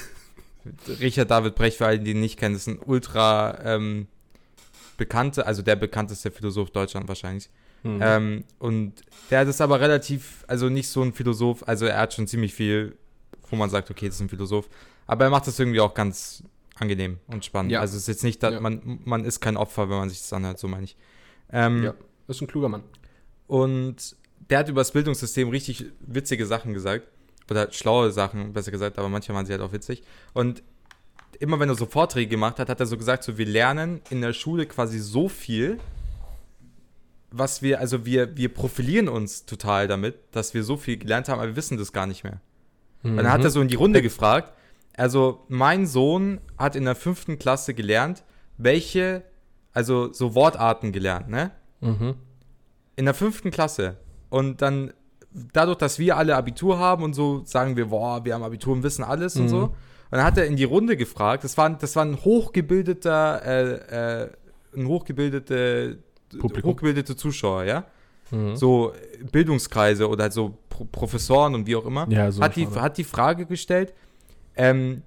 Richard David Brecht, für alle, die ihn nicht kennen, ist ein ultra ähm, bekannter, also der bekannteste Philosoph Deutschland wahrscheinlich. Hm. Ähm, und der ist aber relativ, also nicht so ein Philosoph, also er hat schon ziemlich viel, wo man sagt, okay, das ist ein Philosoph. Aber er macht das irgendwie auch ganz angenehm und spannend. Ja. Also es ist jetzt nicht, dass Ja. man, man ist kein Opfer, wenn man sich das anhört, so meine ich. Ähm, ja, ist ein kluger Mann. und der hat über das Bildungssystem richtig witzige Sachen gesagt. Oder schlaue Sachen, besser gesagt, aber manchmal waren sie halt auch witzig. Und immer wenn er so Vorträge gemacht hat, hat er so gesagt, so wir lernen in der Schule quasi so viel, was wir, also wir, wir profilieren uns total damit, dass wir so viel gelernt haben, aber wir wissen das gar nicht mehr. Und dann hat er so in die Runde gefragt. Also, mein Sohn hat in der fünften Klasse gelernt, welche, also so Wortarten gelernt, ne? Mhm. in der fünften Klasse und dann dadurch, dass wir alle Abitur haben und so, sagen wir, boah, wir haben Abitur und wissen alles und Mhm. so. Und dann hat er in die Runde gefragt, das war, das war ein hochgebildeter, äh, äh, ein hochgebildete, Publikum. hochgebildete Zuschauer, ja? Mhm. So Bildungskreise oder halt so Pro Professoren und wie auch immer. Ja, so hat, die, schade. hat die Frage gestellt, ähm,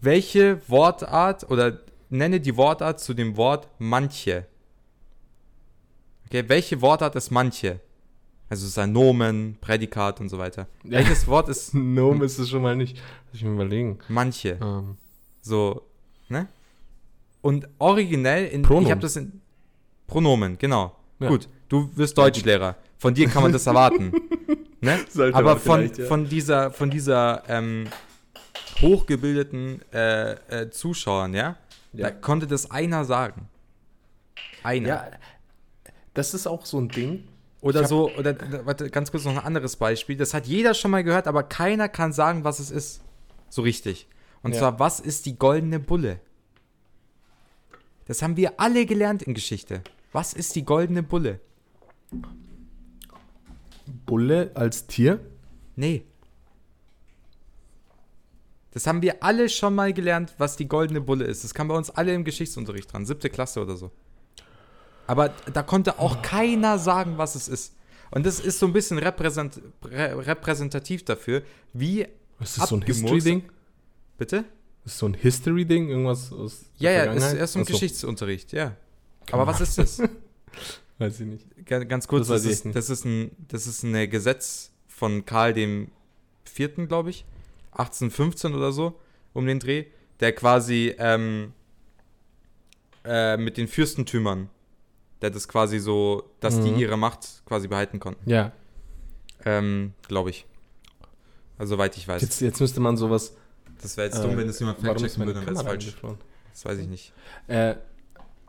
welche Wortart oder nenne die Wortart zu dem Wort manche. Okay, welche Wortart ist manche? Also es ist ein Nomen, Prädikat und so weiter. Ja. Welches Wort ist Nomen ist es schon mal nicht. Lass ich mir überlegen. manche? Ähm, So, ne? Und originell in Pronomen. ich habe das in Pronomen, genau. Ja. Gut, du wirst Deutschlehrer. Von dir kann man das erwarten. ne? Sollte Aber von, ja. von dieser, von dieser ähm, hochgebildeten äh, äh, Zuschauern, ja, Ja. da konnte das einer sagen. Einer. ja, das ist auch so ein Ding. Oder so, oder warte, ganz kurz noch ein anderes Beispiel. Das hat jeder schon mal gehört, aber keiner kann sagen, was es ist. So richtig. Und Ja. zwar, was ist die goldene Bulle? Das haben wir alle gelernt in Geschichte. Was ist die goldene Bulle? Bulle als Tier? Nee. Das haben wir alle schon mal gelernt, was die goldene Bulle ist. Das kam bei uns alle im Geschichtsunterricht dran, siebte Klasse oder so. Aber da konnte auch keiner sagen, was es ist. Und das ist so ein bisschen repräsent, rä- repräsentativ dafür, wie. Ist das so ein. History-Ding? Bitte? Ist so ein History-Ding? Irgendwas aus Ja, ja, ist erst im Ach so, Geschichtsunterricht, ja. Aber was ist das? Weiß ich nicht. Ga- Ganz kurz, Das das, ist, das, ist ein, das ist ein Gesetz von Karl dem Vierten, glaube ich, 1815 oder so, um den Dreh, der quasi ähm, äh, mit den Fürstentümern, der das quasi so, dass die Mhm. ihre Macht quasi behalten konnten, Ja, ähm, glaube ich. Also soweit ich weiß. jetzt, jetzt müsste man sowas. das wäre jetzt äh, dumm, wenn das jemand fact-checken würde, dann wäre es falsch. Das weiß ich nicht. Äh,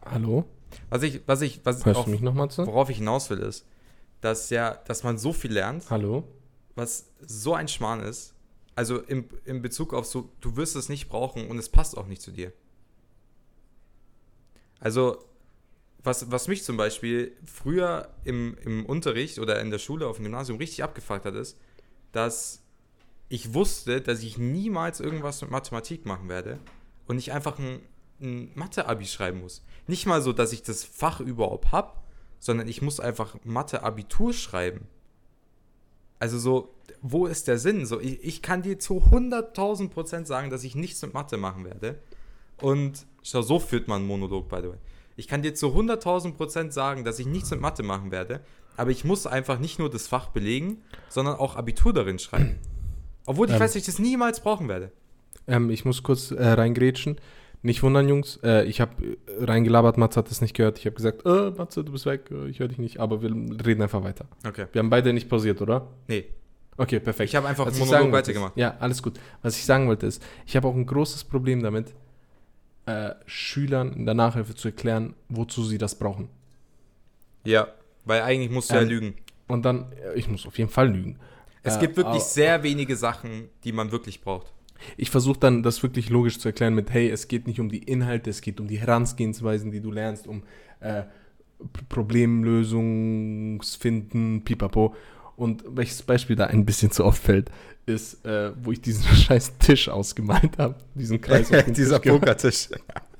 hallo? Was ich, was ich, was Hörst auf, du mich nochmal zu? worauf ich hinaus will, ist, dass ja, dass man so viel lernt, Hallo? was so ein Schmarrn ist. Also im, in Bezug auf so, du wirst es nicht brauchen und es passt auch nicht zu dir. Also, was, was mich zum Beispiel früher im, im Unterricht oder in der Schule auf dem Gymnasium richtig abgefuckt hat, ist, dass ich wusste, dass ich niemals irgendwas mit Mathematik machen werde und ich einfach ein, ein Mathe-Abi schreiben muss. Nicht mal so, dass ich das Fach überhaupt habe, sondern ich muss einfach Mathe-Abitur schreiben. Also so, wo ist der Sinn? So, ich, ich kann dir zu 100.000 Prozent sagen, dass ich nichts mit Mathe machen werde. Und schau, so führt man einen Monolog, by the way. Ich kann dir zu 100.000 Prozent sagen, dass ich nichts mit Mathe machen werde. Aber ich muss einfach nicht nur das Fach belegen, sondern auch Abitur darin schreiben. Obwohl ich Ähm. weiß, dass ich das niemals brauchen werde. Ähm, ich muss kurz äh, reingrätschen. Nicht wundern, Jungs. Äh, ich habe äh, reingelabert, Matze hat das nicht gehört. Ich habe gesagt, äh, Matze, du bist weg, äh, ich höre dich nicht. Aber wir reden einfach weiter. Okay. Wir haben beide nicht pausiert, oder? Nee, Okay, perfekt. ich habe einfach Was Monolog weitergemacht. Ist, ja, alles gut. Was ich sagen wollte ist, ich habe auch ein großes Problem damit, äh, Schülern in der Nachhilfe zu erklären, wozu sie das brauchen. Ja, weil eigentlich musst du ja Ähm, lügen. Und dann, äh, ich muss auf jeden Fall lügen. Es Äh, gibt wirklich aber- sehr wenige Sachen, die man wirklich braucht. Ich versuche dann, das wirklich logisch zu erklären mit, hey, es geht nicht um die Inhalte, es geht um die Herangehensweisen, die du lernst, um äh, Problemlösungsfinden, pipapo. Und welches Beispiel da ein bisschen zu oft fällt, ist, äh, wo ich diesen scheiß Tisch ausgemalt habe. Diesen Kreis auf Dieser Tisch Pokertisch.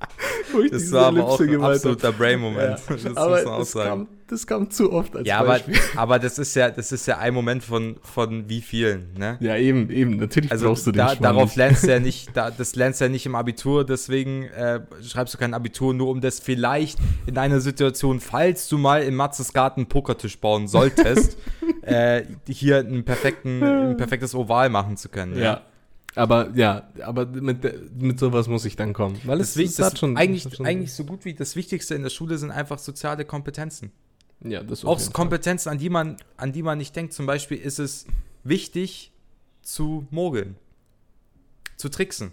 wo ich Das war aber auch Ellipse ein absoluter Brain-Moment. Ja, Das muss aber man auch sagen. kam, das kam zu oft als Ja, aber, Beispiel. aber das ist ja, das ist ja ein Moment von, von wie vielen, ne? Ja, eben, eben. Natürlich Also brauchst du den da, Schmarrn darauf nicht. lernst du ja nicht, da, das lernst du ja nicht im Abitur, deswegen äh, schreibst du kein Abitur, nur um das vielleicht in einer Situation, falls du mal in Matzes Garten einen Pokertisch bauen solltest, äh, hier einen perfekten, ein perfektes Oval machen zu können. Ja. Aber ja, aber mit, mit sowas muss ich dann kommen. Weil es, Deswegen, es das schon. eigentlich, schon- eigentlich so gut wie das Wichtigste in der Schule sind einfach soziale Kompetenzen. Ja, das Auch. Kompetenzen, an die, man, an die man nicht denkt. Zum Beispiel ist es wichtig zu mogeln, zu tricksen.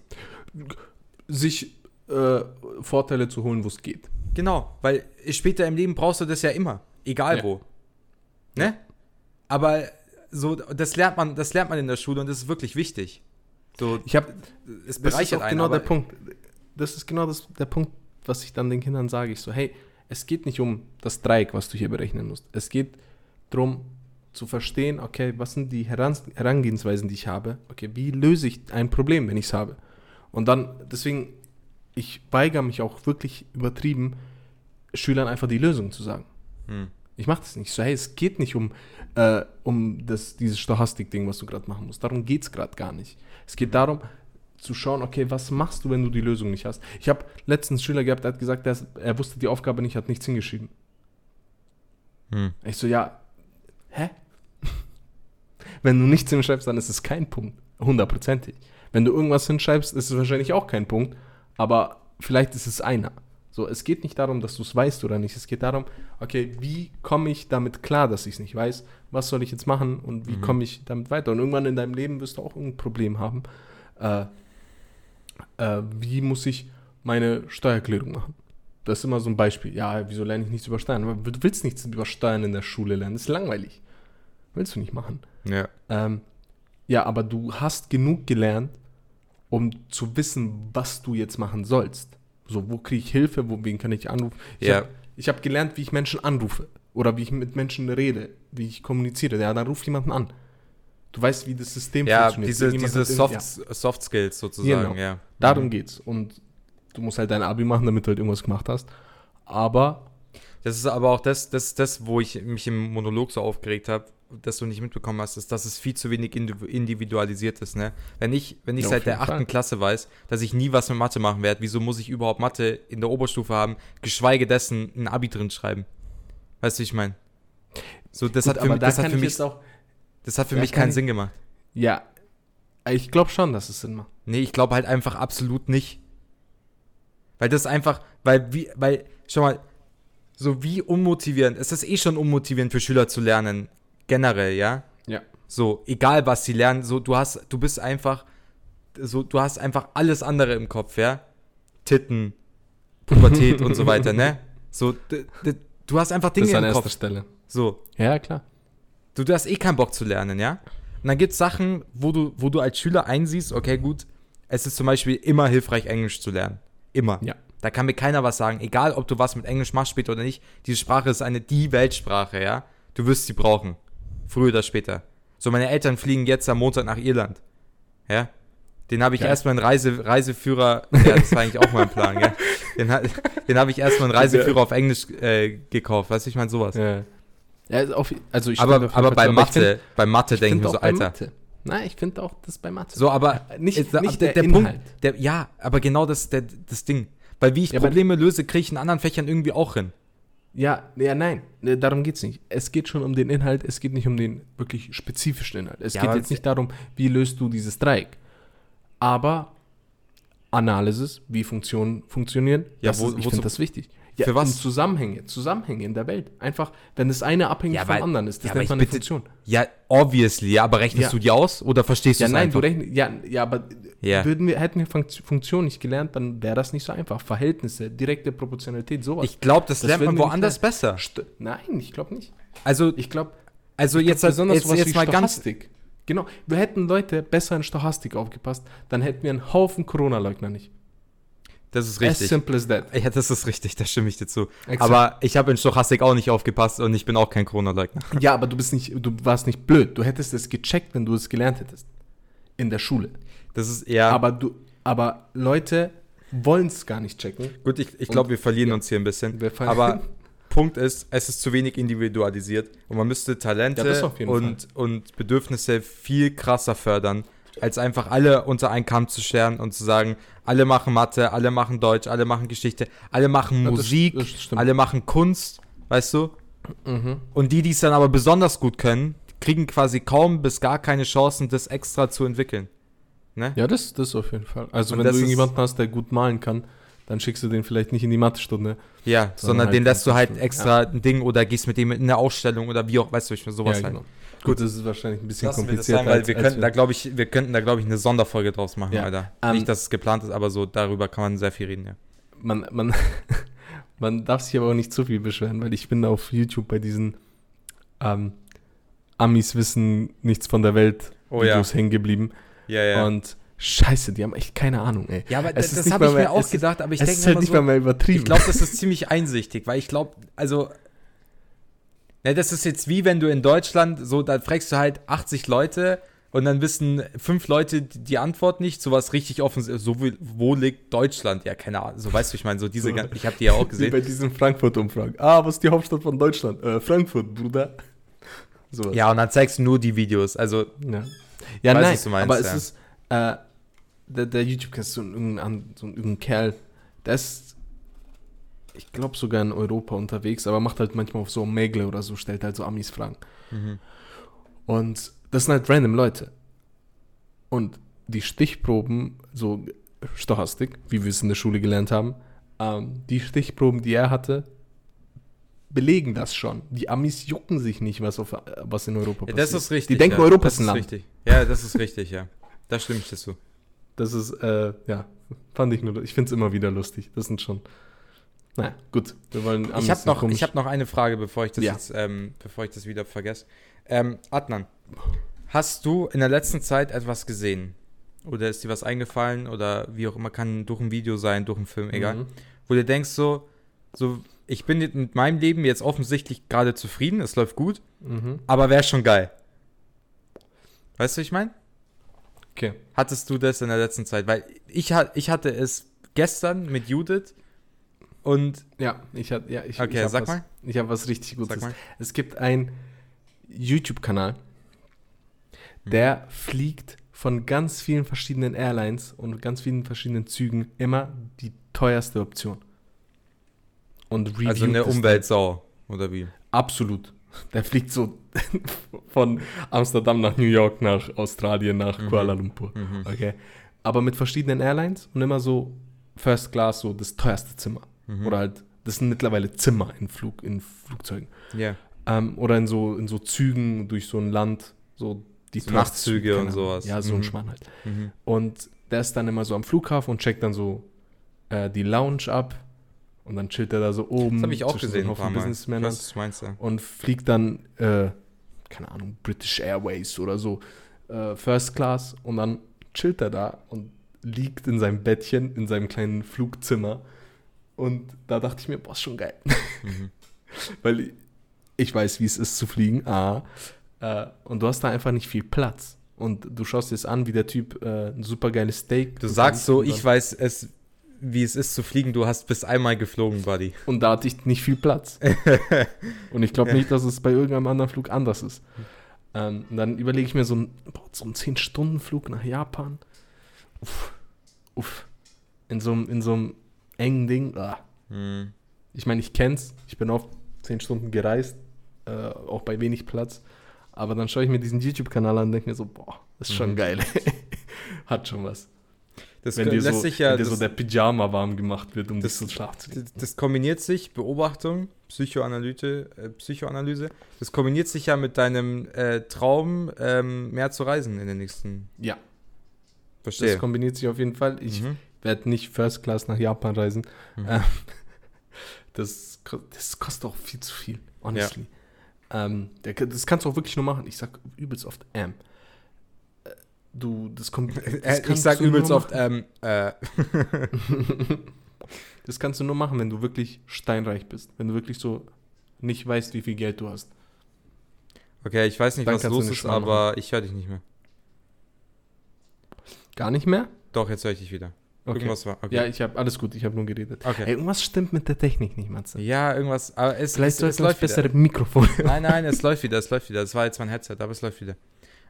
Sich äh, Vorteile zu holen, wo es geht. Genau, weil später im Leben brauchst du das ja immer, egal Ja. wo. Ne? Aber so, das lernt man, das lernt man in der Schule und das ist wirklich wichtig. So, Ich habe es Das ist bereichert auch einen, genau der Punkt. Das ist genau das, der Punkt, was ich dann den Kindern sage. Ich so, hey, es geht nicht um das Dreieck, was du hier berechnen musst. Es geht darum zu verstehen, okay, was sind die Heran Herangehensweisen, die ich habe? Okay, wie löse ich ein Problem, wenn ich es habe? Und dann, deswegen, ich weigere mich auch wirklich übertrieben, Schülern einfach die Lösung zu sagen. Hm. Ich mache das nicht. So, hey, es geht nicht um, äh, um das, dieses Stochastik-Ding, was du gerade machen musst. Darum geht es gerade gar nicht. Es geht darum, zu schauen, okay, was machst du, wenn du die Lösung nicht hast? Ich habe letztens einen Schüler gehabt, der hat gesagt, der ist, er wusste die Aufgabe nicht, hat nichts hingeschrieben. Hm. Ich so, ja, hä? wenn du nichts hinschreibst, dann ist es kein Punkt. Hundertprozentig. Wenn du irgendwas hinschreibst, ist es wahrscheinlich auch kein Punkt, aber vielleicht ist es einer. So, es geht nicht darum, dass du es weißt oder nicht. Es geht darum, okay, wie komme ich damit klar, dass ich es nicht weiß? Was soll ich jetzt machen und wie Mhm. komme ich damit weiter? Und irgendwann in deinem Leben wirst du auch ein Problem haben. Äh, äh, wie muss ich meine Steuererklärung machen? Das ist immer so ein Beispiel. Ja, wieso lerne ich nichts über Steuern? Aber du willst nichts über Steuern in der Schule lernen. Das ist langweilig. Willst du nicht machen. Ja. Ähm, ja, aber du hast genug gelernt, um zu wissen, was du jetzt machen sollst. So, wo kriege ich Hilfe, wo, wen kann ich anrufen? Ich Ja. habe hab gelernt, wie ich Menschen anrufe. Oder wie ich mit Menschen rede, wie ich kommuniziere. Ja, dann ruf jemanden an. Du weißt, wie das System Ja, funktioniert. diese, diese Soft, ja, Soft Skills sozusagen, Genau. ja. darum Mhm. geht's. Und du musst halt dein Abi machen, damit du halt irgendwas gemacht hast. Aber Das ist aber auch das, das, das, wo ich mich im Monolog so aufgeregt habe, dass du nicht mitbekommen hast, ist, dass es viel zu wenig indiv- individualisiert ist. Ne? Wenn ich, wenn ich Ja, seit der achten. Klasse weiß, dass ich nie was mit Mathe machen werde, wieso muss ich überhaupt Mathe in der Oberstufe haben, geschweige dessen ein Abi drin schreiben? Weißt du, wie ich meine? So, das Gut, hat für, mich, das hat für mich, jetzt auch. Das hat für da mich keinen Sinn gemacht. Ja, ich glaube schon, dass es Sinn macht. Nee, ich glaube halt einfach absolut nicht. Weil das einfach, weil wie, weil, schau mal, so wie unmotivierend, es ist eh schon unmotivierend für Schüler zu lernen, generell, ja? Ja. So, egal was sie lernen, so, du hast, du bist einfach, so, du hast einfach alles andere im Kopf, ja? Titten, Pubertät und so weiter, ne? So, du hast einfach Das Dinge ist an im erster Kopf. Stelle. So, Ja, klar. Du, du hast eh keinen Bock zu lernen, ja? Und dann gibt es Sachen, wo du, wo du als Schüler einsiehst, okay, gut, es ist zum Beispiel immer hilfreich, Englisch zu lernen. Immer. Ja. Da kann mir keiner was sagen. Egal, ob du was mit Englisch machst später oder nicht. Diese Sprache ist eine die Weltsprache, ja. Du wirst sie brauchen. Früher oder später. So, meine Eltern fliegen jetzt am Montag nach Irland. Ja. Den habe ich Geil. erstmal einen Reise, Reiseführer, ja, das war eigentlich auch mein Plan, gell? Den, den habe ich erstmal einen Reiseführer auf Englisch äh, gekauft, weißt du, ich meine sowas. Ja. Ja also auf, also ich aber aber bei Mathe, find- bei Mathe denke ich mir so, Alter. Mathe. Nein, ich finde auch das bei Mathe. So, aber nicht, Ist da- nicht der- der, der Punkt-. Der, ja, aber genau das der, das Ding. Weil wie ich Ja, Probleme löse, kriege ich in anderen Fächern irgendwie auch hin. Ja, ja, nein, ne, darum geht es nicht. Es geht schon um den Inhalt, es geht nicht um den wirklich spezifischen Inhalt. Es Ja, geht jetzt nicht darum, wie löst du dieses Dreieck. Aber Analysis, wie Funktionen funktionieren, Ja, das wo- ist, ich finde das wichtig. Ja, Für was? Zusammenhänge, Zusammenhänge in der Welt. Einfach, wenn das eine abhängig Ja, vom anderen ist, das ja, nennt ich man eine bitte- Funktion. Ja, obviously, aber rechnest Ja. du die aus oder verstehst du Ja, es nein, einfach? du rechnest, ja, ja, aber würden wir, hätten wir Funkt- Funktion nicht gelernt, dann wäre das nicht so einfach. Verhältnisse, direkte Proportionalität, sowas. ich glaube, das, Das lernt man woanders besser. St nein, ich glaube nicht. Also, Ich glaube, also jetzt, als- besonders jetzt, sowas jetzt wie mal ganz. Stochastik. Genau, wir hätten Leute besser in Stochastik aufgepasst, dann hätten wir einen Haufen Corona-Leugner nicht. Das ist As richtig. simple as that. Ja, das ist richtig, da stimme ich dir zu. Exakt. Aber ich habe in Stochastik auch nicht aufgepasst und ich bin auch kein Corona-Leugner. Ja, aber du bist nicht, du warst nicht blöd. Du hättest es gecheckt, wenn du es gelernt hättest. In der Schule. Das ist eher. Aber du, aber Leute wollen es gar nicht checken. gut, ich, ich glaube, wir verlieren ja. uns hier ein bisschen. Aber Punkt ist, es ist zu wenig individualisiert und man müsste Ja, Talente jeden und, und Bedürfnisse viel krasser fördern, als einfach alle unter einen Kamm zu scheren und zu sagen, alle machen Mathe, alle machen Deutsch, alle machen Geschichte, alle machen Ja, das- Musik, das stimmt. alle machen Kunst, weißt du? Mhm. Und die, die es dann aber besonders gut können, kriegen quasi kaum bis gar keine Chancen, das extra zu entwickeln. Ne? Ja, das, das auf jeden Fall. Also Und wenn das du irgendjemanden hast, der gut malen kann, dann schickst du den vielleicht nicht in die Mathestunde. Ja, sondern halt den lässt du halt extra ein Ding oder gehst mit dem in eine Ausstellung oder wie auch, weißt du, ich sowas ja, halt. Gut, das ist wahrscheinlich ein bisschen Lassen wir sein, weil als- wir könnten da, glaube ich, wir könnten da, glaube ich, eine Sonderfolge draus machen, Ja, Alter. ähm, Nicht, dass es geplant ist, aber so darüber kann man sehr viel reden, ja. man, man, man darf sich aber auch nicht zu viel beschweren, weil ich bin auf YouTube bei diesen ähm, Amis wissen nichts von der Welt Oh ja. Videos hängen geblieben. Ja, Und scheiße, die haben echt keine Ahnung, ey. Ja, aber Es das, das habe ich mir mehr- auch es gedacht, aber ich es denke ist halt immer nicht so, mal mehr übertrieben. ich glaube, das ist ziemlich einsichtig, weil ich glaube, also, ne, das ist jetzt wie wenn du in Deutschland, so, da fragst du halt 80 Leute und dann wissen fünf Leute die, Antwort nicht, sowas richtig offensichtlich, so wie, wo liegt Deutschland? Ja, keine Ahnung, so weißt du, ich meine, so diese, So. ich habe die ja auch Wie gesehen. bei diesen Frankfurt-Umfragen. Ah, was ist die Hauptstadt von Deutschland? Äh, Frankfurt, Bruder. So. Ja, und dann zeigst du nur die Videos, also, Ja, ja Weiß, nein, was du meinst, aber es ja. ist, äh, der, der YouTube-Cast ist so so ein irgendein Kerl, der ist, ich glaube sogar in Europa unterwegs, aber macht halt manchmal auf so Megle oder so, stellt halt so Amis Fragen. mhm. Und das sind halt random Leute. Und die Stichproben, so Stochastik, wie wir es in der Schule gelernt haben, ähm, die Stichproben, die er hatte, belegen das schon. Die Amis jucken sich nicht, was, auf, was in Europa Ja, passiert. das ist richtig. Die denken, ja. Europa das ist ein Land. Richtig. Ja, das ist richtig, ja. Da stimme ich dir zu. Das ist, äh, ja, fand ich nur, ich finde es immer wieder lustig. Das sind schon, naja, gut, wir wollen Ich habe noch, komisch. ich hab noch eine Frage, bevor ich das Ja. jetzt, ähm, bevor ich das wieder vergesse. Ähm, Adnan, hast du in der letzten Zeit etwas gesehen? Oder ist dir was eingefallen? Oder wie auch immer, kann durch ein Video sein, durch einen Film, egal. Mhm. Wo du denkst so, so, ich bin mit meinem Leben jetzt offensichtlich gerade zufrieden, es läuft gut, Mhm. aber wäre schon geil. Weißt du, was ich meine? Okay. Hattest du das in der letzten Zeit? Weil ich, ich hatte es gestern mit Judith und Ja, ich hatte, ja, ich, Okay, ich hab was, mal. Ich habe was richtig Gutes. Es gibt einen YouTube-Kanal, Hm. der fliegt von ganz vielen verschiedenen Airlines und ganz vielen verschiedenen Zügen immer die teuerste Option. Und reviewt Also eine es dann. Umweltsau, oder wie? Absolut. Der fliegt so von Amsterdam nach New York, nach Australien, nach Mhm. Kuala Lumpur. Mhm. Okay. Aber mit verschiedenen Airlines und immer so First Class, so das teuerste Zimmer. Mhm. Oder halt, das sind mittlerweile Zimmer in, Flug, in Flugzeugen. Ja. Ähm, oder in so, in so Zügen durch so ein Land, so die So Nachtzüge Züge, und sowas. Ja, so ein Mhm. Schmarrn halt. Mhm. Und der ist dann immer so am Flughafen und checkt dann so äh, die Lounge ab Und dann chillt er da so oben. Das habe ich auch gesehen, ein paar Mal. Weiß, was du meinst, ja. und fliegt dann, äh, keine Ahnung, British Airways oder so, äh, First Class und dann chillt er da und liegt in seinem Bettchen, in seinem kleinen Flugzimmer. Und da dachte ich mir, boah, ist schon geil. Mhm. Weil ich- weiß, wie es ist zu fliegen, A. Äh, und du hast da einfach nicht viel Platz. Und du schaust dir es an, wie der Typ äh, ein super geiles Steak. Du sagst so, ich weiß es, wie es ist zu fliegen. Du hast bis einmal geflogen, Buddy. Und da hatte ich nicht viel Platz. und ich glaube nicht, dass es bei irgendeinem anderen Flug anders ist. Ähm, und dann überlege ich mir so ein, boah, so einen 10-Stunden-Flug nach Japan. Uff. Uff. In so einem in so einem engen Ding. Ah. Hm. Ich meine, ich kenn's. Ich bin oft 10 Stunden gereist. Äh, auch bei wenig Platz. Aber dann schaue ich mir diesen YouTube-Kanal an und denke mir so, boah, das ist schon Mhm. geil. Hat schon was. Das wenn dir, lässt so, sich ja, wenn dir das, so der Pyjama warm gemacht wird, um das- dich zu schlafen zu das, das kombiniert sich, Beobachtung, Psychoanalyse, äh, Psychoanalyse, das kombiniert sich ja mit deinem äh, Traum, ähm, mehr zu reisen in den nächsten. Ja, Verstehe. das kombiniert sich auf jeden Fall. Ich Mhm. Werde nicht First Class nach Japan reisen. Mhm. Ähm, das, das kostet auch viel zu viel, honestly. Ähm, der, das kannst du auch wirklich nur machen. Ich sag übelst oft, ähm, äh, du, das kommt. Das Äh, ich kannst sag übelst oft, ähm, äh, Das kannst du nur machen, wenn du wirklich steinreich bist. Wenn du wirklich so nicht weißt, wie viel Geld du hast. okay, ich weiß nicht, Dann was los ist, aber ich höre dich nicht mehr. Gar nicht mehr? Doch, jetzt höre ich dich wieder. Okay. Irgendwas war. Okay. Ja, ich habe alles gut, ich habe nur geredet. Ey, okay. irgendwas stimmt mit der Technik nicht, Matze. Ja, irgendwas, aber es, Vielleicht es, es wir läuft bessere wieder. Mikrofone. Nein, nein, es läuft wieder, es läuft wieder. Das war jetzt mein Headset, aber es läuft wieder.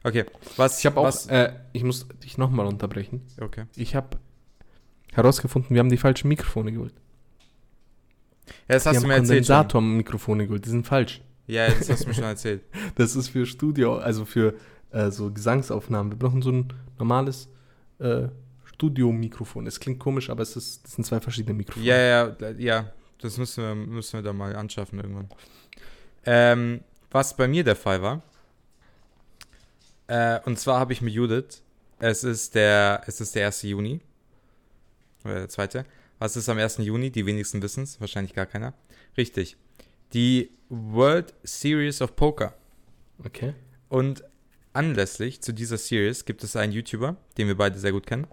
Okay, was Ich habe auch, äh, ich muss dich nochmal unterbrechen. okay. Ich habe herausgefunden, wir haben die falschen Mikrofone geholt. Ja, das wir hast haben du mir erzählt. Schon. Kondensator-Mikrofone geholt, die sind falsch. Ja, das hast du mir schon erzählt. Das ist für Studio, also für äh, so Gesangsaufnahmen. Wir brauchen so ein normales äh, Studio-Mikrofon. Es klingt komisch, aber es ist, sind zwei verschiedene Mikrofone. Ja, ja, ja. Das müssen wir, müssen wir da mal anschaffen irgendwann. Ähm, was bei mir der Fall war. Äh, und zwar habe ich mit Judith. Es ist der, es ist der 1. Juni. Oder der zweite. Was ist am 1. Juni? Die wenigsten wissen es. Wahrscheinlich gar keiner. Richtig. Die World Series of Poker. Okay. Und anlässlich zu dieser Series gibt es einen YouTuber, den wir beide sehr gut kennen,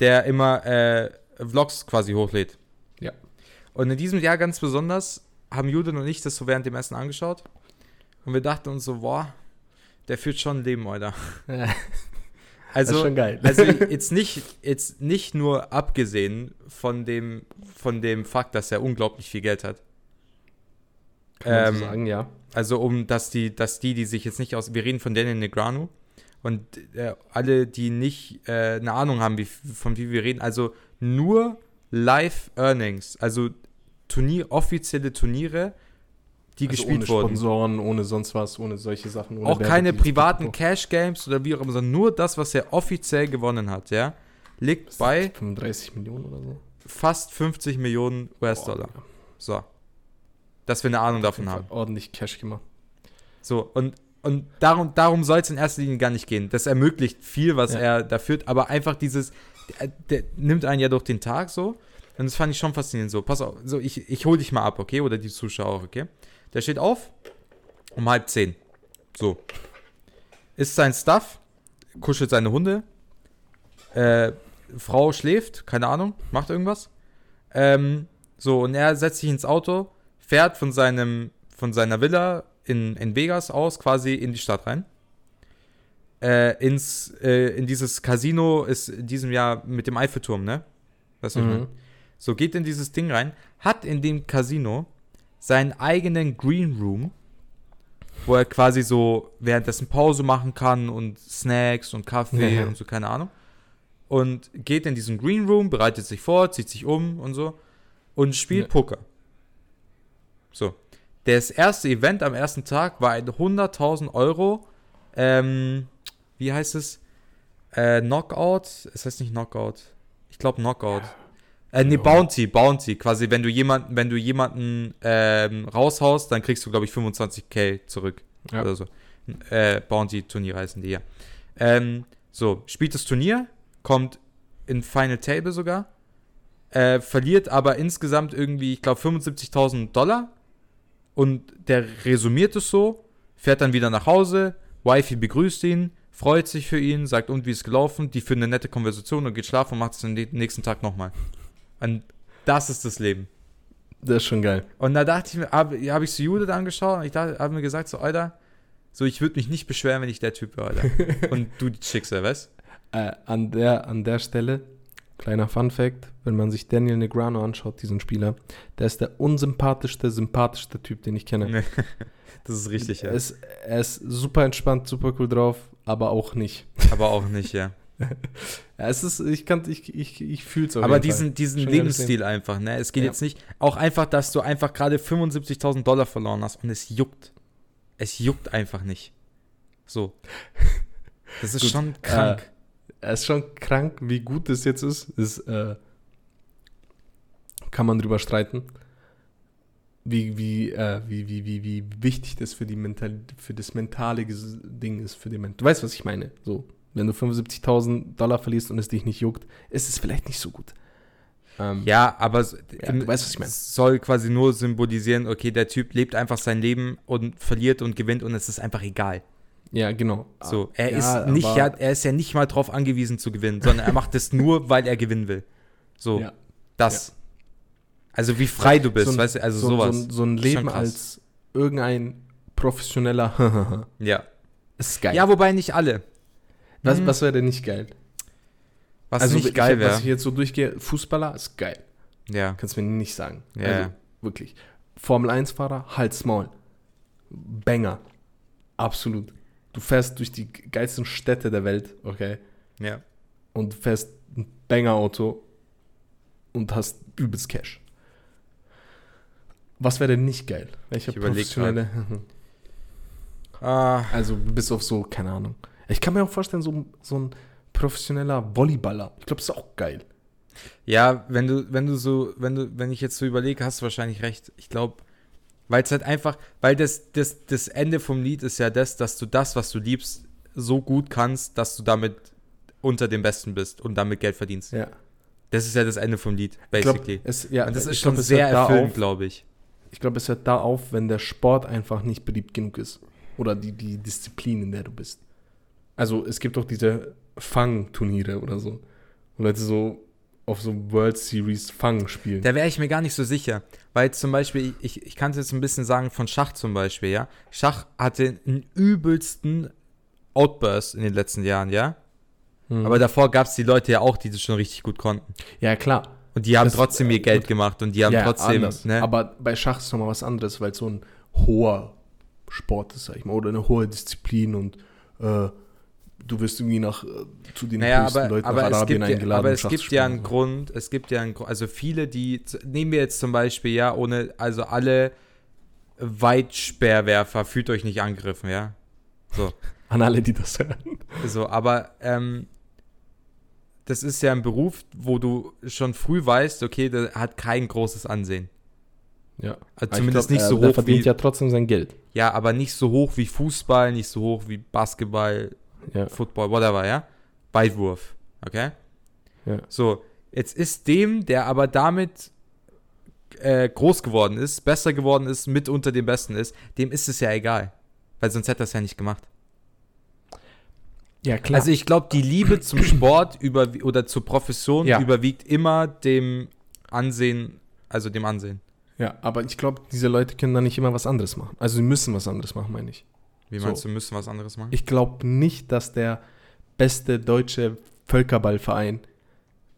der immer äh, Vlogs quasi hochlädt. Ja. Und in diesem Jahr ganz besonders haben Judith und ich das so während dem Essen angeschaut. Und wir dachten uns so, boah, der führt schon ein Leben, Alter. das ist Also, schon geil. also jetzt nicht, jetzt nicht nur abgesehen von dem, von dem Fakt, dass er unglaublich viel Geld hat. Kann man so ähm, sagen, ja. Also um, dass die, dass die, die sich jetzt nicht aus, wir reden von Daniel Negrano und äh, alle, die nicht äh, eine Ahnung haben, wie, von wie wir reden, also nur Live-Earnings, also Turnier, offizielle Turniere, die also gespielt ohne wurden. Sponsoren, ohne sonst was, ohne solche Sachen. Ohne Auch keine Werbedeals, privaten. Cash-Games oder wie auch immer, sondern nur das, was er offiziell gewonnen hat, ja, liegt bei 35 Millionen oder so. fast 50 Millionen US-Dollar. Boah, So. Dass wir eine Ahnung davon haben. Ordentlich Cash gemacht. So, und, und darum, darum soll es in erster Linie gar nicht gehen. Das ermöglicht viel, was Ja. er da führt, aber einfach dieses, der, der nimmt einen ja durch den Tag so. Und das fand ich schon faszinierend so. Pass auf, so, ich, ich hol dich mal ab, okay? Oder die Zuschauer okay? Der steht auf um halb zehn. So. Isst sein Stuff, kuschelt seine Hunde. Äh, Frau schläft, keine Ahnung, macht irgendwas. Ähm, so, und er setzt sich ins Auto, fährt von seinem, von seiner Villa in, in Vegas aus, quasi in die Stadt rein. Äh, ins, äh, in dieses Casino ist in diesem Jahr mit dem Eiffelturm, ne? Weißt du, was ich Mhm. meine? So geht in dieses Ding rein, hat in dem Casino seinen eigenen Green Room, wo er quasi so währenddessen Pause machen kann und Snacks und Kaffee Ja. und so, keine Ahnung. Und geht in diesen Green Room, bereitet sich vor, zieht sich um und so und spielt Ja. Poker. So. Das erste Event am ersten Tag war ein 100.000 Euro, ähm, wie heißt es? Äh, Knockout? Es heißt nicht Knockout. Ich glaube Knockout. Äh, nee, Ja. Bounty, Bounty. Quasi, wenn du jemanden, wenn du jemanden ähm, raushaust, dann kriegst du, glaube ich, 25k zurück. Ja. Oder so. Äh, Bounty-Turnier heißen die ja. Ähm, so, spielt das Turnier, kommt in Final Table sogar. äh, verliert aber insgesamt irgendwie, ich glaube, 75.000 Dollar. Und der resümiert es so, fährt dann wieder nach Hause, Wifi begrüßt ihn, freut sich für ihn, sagt, und wie ist gelaufen, die führen eine nette Konversation und geht schlafen und macht es den nächsten Tag nochmal. Und das ist das Leben. Das ist schon geil. Und da dachte ich mir, habe hab ich so Judith angeschaut und ich habe mir gesagt, so, Alter, so, ich würde mich nicht beschweren, wenn ich der Typ wäre, Alter. und du die Schicksal, weißt Äh, an, der, an der Stelle, kleiner Fun Fact, wenn man sich Daniel Negrano anschaut, diesen Spieler, der ist der unsympathischste, sympathischste Typ, den ich kenne. das ist richtig, ja. Er ist, er ist super entspannt, super cool drauf, aber auch nicht. Aber auch nicht, ja. ja es ist, ich kann, ich, ich, ich fühle es auch. Aber diesen, diesen Lebensstil einfach, ne? Es geht ja. jetzt nicht, auch einfach, dass du einfach gerade 75.000 Dollar verloren hast und es juckt. Es juckt einfach nicht. So. Das ist gut, schon krank. Äh, es ist schon krank, wie gut das jetzt ist. ist äh, kann man drüber streiten. Wie, wie, äh, wie, wie, wie, wie wichtig das für, die Mental, für das mentale Ding ist. Für die du weißt, was ich meine. So, wenn du 75.000 Dollar verlierst und es dich nicht juckt, ist es vielleicht nicht so gut. Ähm, ja, aber ja, du weißt, was ich meine. soll quasi nur symbolisieren, okay, der Typ lebt einfach sein Leben und verliert und gewinnt und es ist einfach egal. Ja, genau. So, er ja, ist nicht, ja, er ist ja nicht mal drauf angewiesen zu gewinnen, sondern er macht es nur, weil er gewinnen will. So, ja. das. Also wie frei du bist, so ein, weißt du, also so, sowas. So ein, so ein Leben als irgendein professioneller Ja. Ist geil. Ja, wobei nicht alle. Was, hm. was wäre denn nicht geil? Was also nicht geil wäre. Was ich jetzt so durchgehe, Fußballer ist geil. Ja. Kannst du mir nicht sagen. Ja. Also, wirklich. Formel 1-Fahrer, Hals Maul. Banger. Absolut. Du fährst durch die geilsten Städte der Welt, okay? Ja. Und fährst ein Banger-Auto und hast übelst Cash. Was wäre denn nicht geil? Welcher ich professionelle. ah. Also bis auf so, keine Ahnung. Ich kann mir auch vorstellen, so, so ein professioneller Volleyballer. Ich glaube, das ist auch geil. Ja, wenn du, wenn du so, wenn du, wenn ich jetzt so überlege, hast du wahrscheinlich recht. Ich glaube, weil es halt einfach, weil das, das, das Ende vom Lied ist ja das, dass du das, was du liebst, so gut kannst, dass du damit unter dem Besten bist und damit Geld verdienst. Ja. Das ist ja das Ende vom Lied, basically. Glaub, es, ja, und das ist schon glaub, sehr erfüllend, glaube ich. Ich glaube, es hört da auf, wenn der Sport einfach nicht beliebt genug ist. Oder die, die Disziplin, in der du bist. Also es gibt doch diese Fang-Turniere oder so. Wo Leute so auf so World Series Fang spielen. Da wäre ich mir gar nicht so sicher. Weil zum Beispiel, ich, ich kann es jetzt ein bisschen sagen von Schach zum Beispiel, ja. Schach hatte einen übelsten Outburst in den letzten Jahren, ja. Hm. Aber davor gab es die Leute ja auch, die das schon richtig gut konnten. Ja, klar. Und die haben das, trotzdem ihr Geld gemacht und die haben ja, trotzdem. Ne? Aber bei Schach ist nochmal was anderes, weil es so ein hoher Sport ist, sag ich mal, oder eine hohe Disziplin und äh, du wirst irgendwie nach äh, zu den naja, höchsten aber, Leuten aber nach Arabien eingeladen. Ja, aber es gibt ja einen Grund, es gibt ja einen Grund, also viele, die, nehmen wir jetzt zum Beispiel, ja, ohne, also alle Weitsperrwerfer, fühlt euch nicht angegriffen, ja. So. An alle, die das hören. So, aber ähm, das ist ja ein Beruf, wo du schon früh weißt, okay, der hat kein großes Ansehen. Ja. Also zumindest glaub, nicht so hoch. Der verdient wie, ja trotzdem sein Geld. Ja, aber nicht so hoch wie Fußball, nicht so hoch wie Basketball, ja. Football, whatever, ja? Weitwurf, okay? Ja. So, jetzt ist dem, der aber damit äh, groß geworden ist, besser geworden ist, mit unter den Besten ist, dem ist es ja egal. Weil sonst hätte er es ja nicht gemacht. Ja, klar. Also ich glaube, die Liebe zum Sport über, oder zur Profession ja. überwiegt immer dem Ansehen, also dem Ansehen. Ja, aber ich glaube, diese Leute können da nicht immer was anderes machen. Also sie müssen was anderes machen, meine ich. Wie meinst so. du, müssen was anderes machen? Ich glaube nicht, dass der beste deutsche Völkerballverein